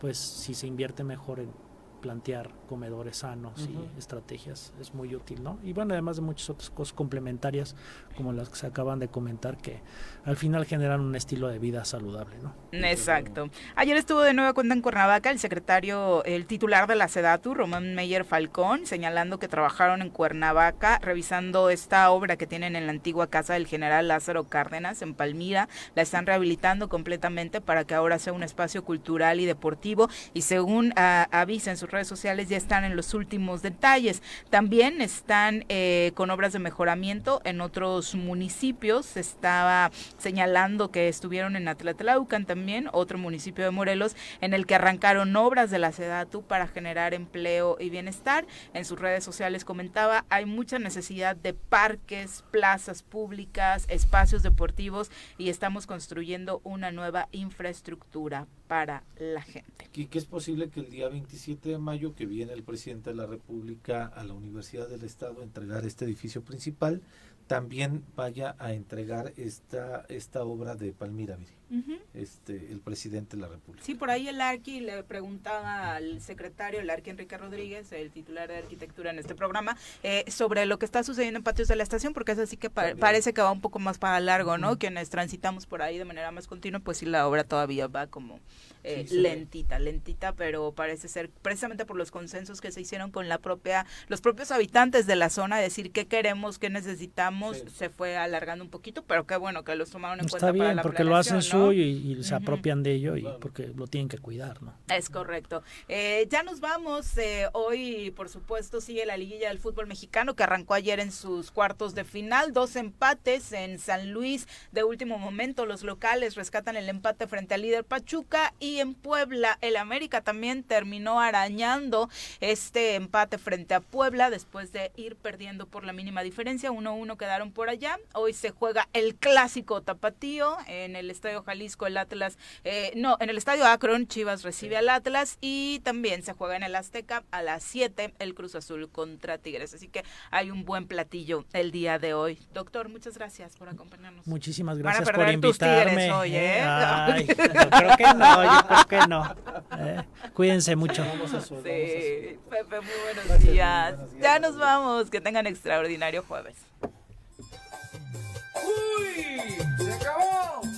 pues si se invierte mejor en plantear comedores sanos y estrategias es muy útil, ¿no? Y bueno, además de muchas otras cosas complementarias como las que se acaban de comentar que al final generan un estilo de vida saludable, ¿no? Exacto. Ayer estuvo de nueva cuenta en Cuernavaca el secretario, el titular de la SEDATU, Román Meyer Falcón, señalando que trabajaron en Cuernavaca revisando esta obra que tienen en la antigua casa del general Lázaro Cárdenas en Palmira, la están rehabilitando completamente para que ahora sea un espacio cultural y deportivo y según uh, avisa en su redes sociales ya están en los últimos detalles. También están eh, con obras de mejoramiento en otros municipios. Estaba señalando que estuvieron en Atlatlaucan también, otro municipio de Morelos, en el que arrancaron obras de la SEDATU para generar empleo y bienestar. En sus redes sociales comentaba, hay mucha necesidad de parques, plazas públicas, espacios deportivos y estamos construyendo una nueva infraestructura para la gente. Y que es posible que el día 27 de mayo, que viene el presidente de la República a la Universidad del Estado a entregar este edificio principal, también vaya a entregar esta, esta obra de Palmira este, el presidente de la República. Sí, por ahí el Arqui le preguntaba al secretario, el Arqui Enrique Rodríguez, el titular de arquitectura en este programa, eh, sobre lo que está sucediendo en patios de la estación, porque es así que parece que va un poco más para largo, ¿no? Quienes transitamos por ahí de manera más continua, pues sí, la obra todavía va como eh, lentita, lentita, pero parece ser precisamente por los consensos que se hicieron con la propia, los propios habitantes de la zona, decir qué queremos, qué necesitamos, se fue alargando un poquito, pero qué bueno que los tomaron en cuenta para la porque lo hacen y, se apropian de ello y porque lo tienen que cuidar, ¿no? Es correcto. Eh, ya nos vamos. Eh, hoy, por supuesto, sigue la liguilla del fútbol mexicano que arrancó ayer en sus cuartos de final. Dos empates en San Luis de último momento. Los locales rescatan el empate frente al líder Pachuca y en Puebla el América también terminó arañando este empate frente a Puebla después de ir perdiendo por la mínima diferencia. 1-1 quedaron por allá. Hoy se juega el clásico tapatío en el Estadio Jalisco el Atlas, eh, no, en el Estadio Akron Chivas recibe al Atlas y también se juega en el Azteca a las 7 el Cruz Azul contra Tigres. Así que hay un buen platillo el día de hoy. Doctor, muchas gracias por acompaññarnos. Muchísimas gracias por invitarme. hoy, ¿eh? Ay, creo que no, yo creo que no. ¿eh? Cuídense mucho. Sí, Pepe, muy buenos días. Ya nos vamos. Que tengan extraordinario jueves. ¡Uy! ¡Se acabó!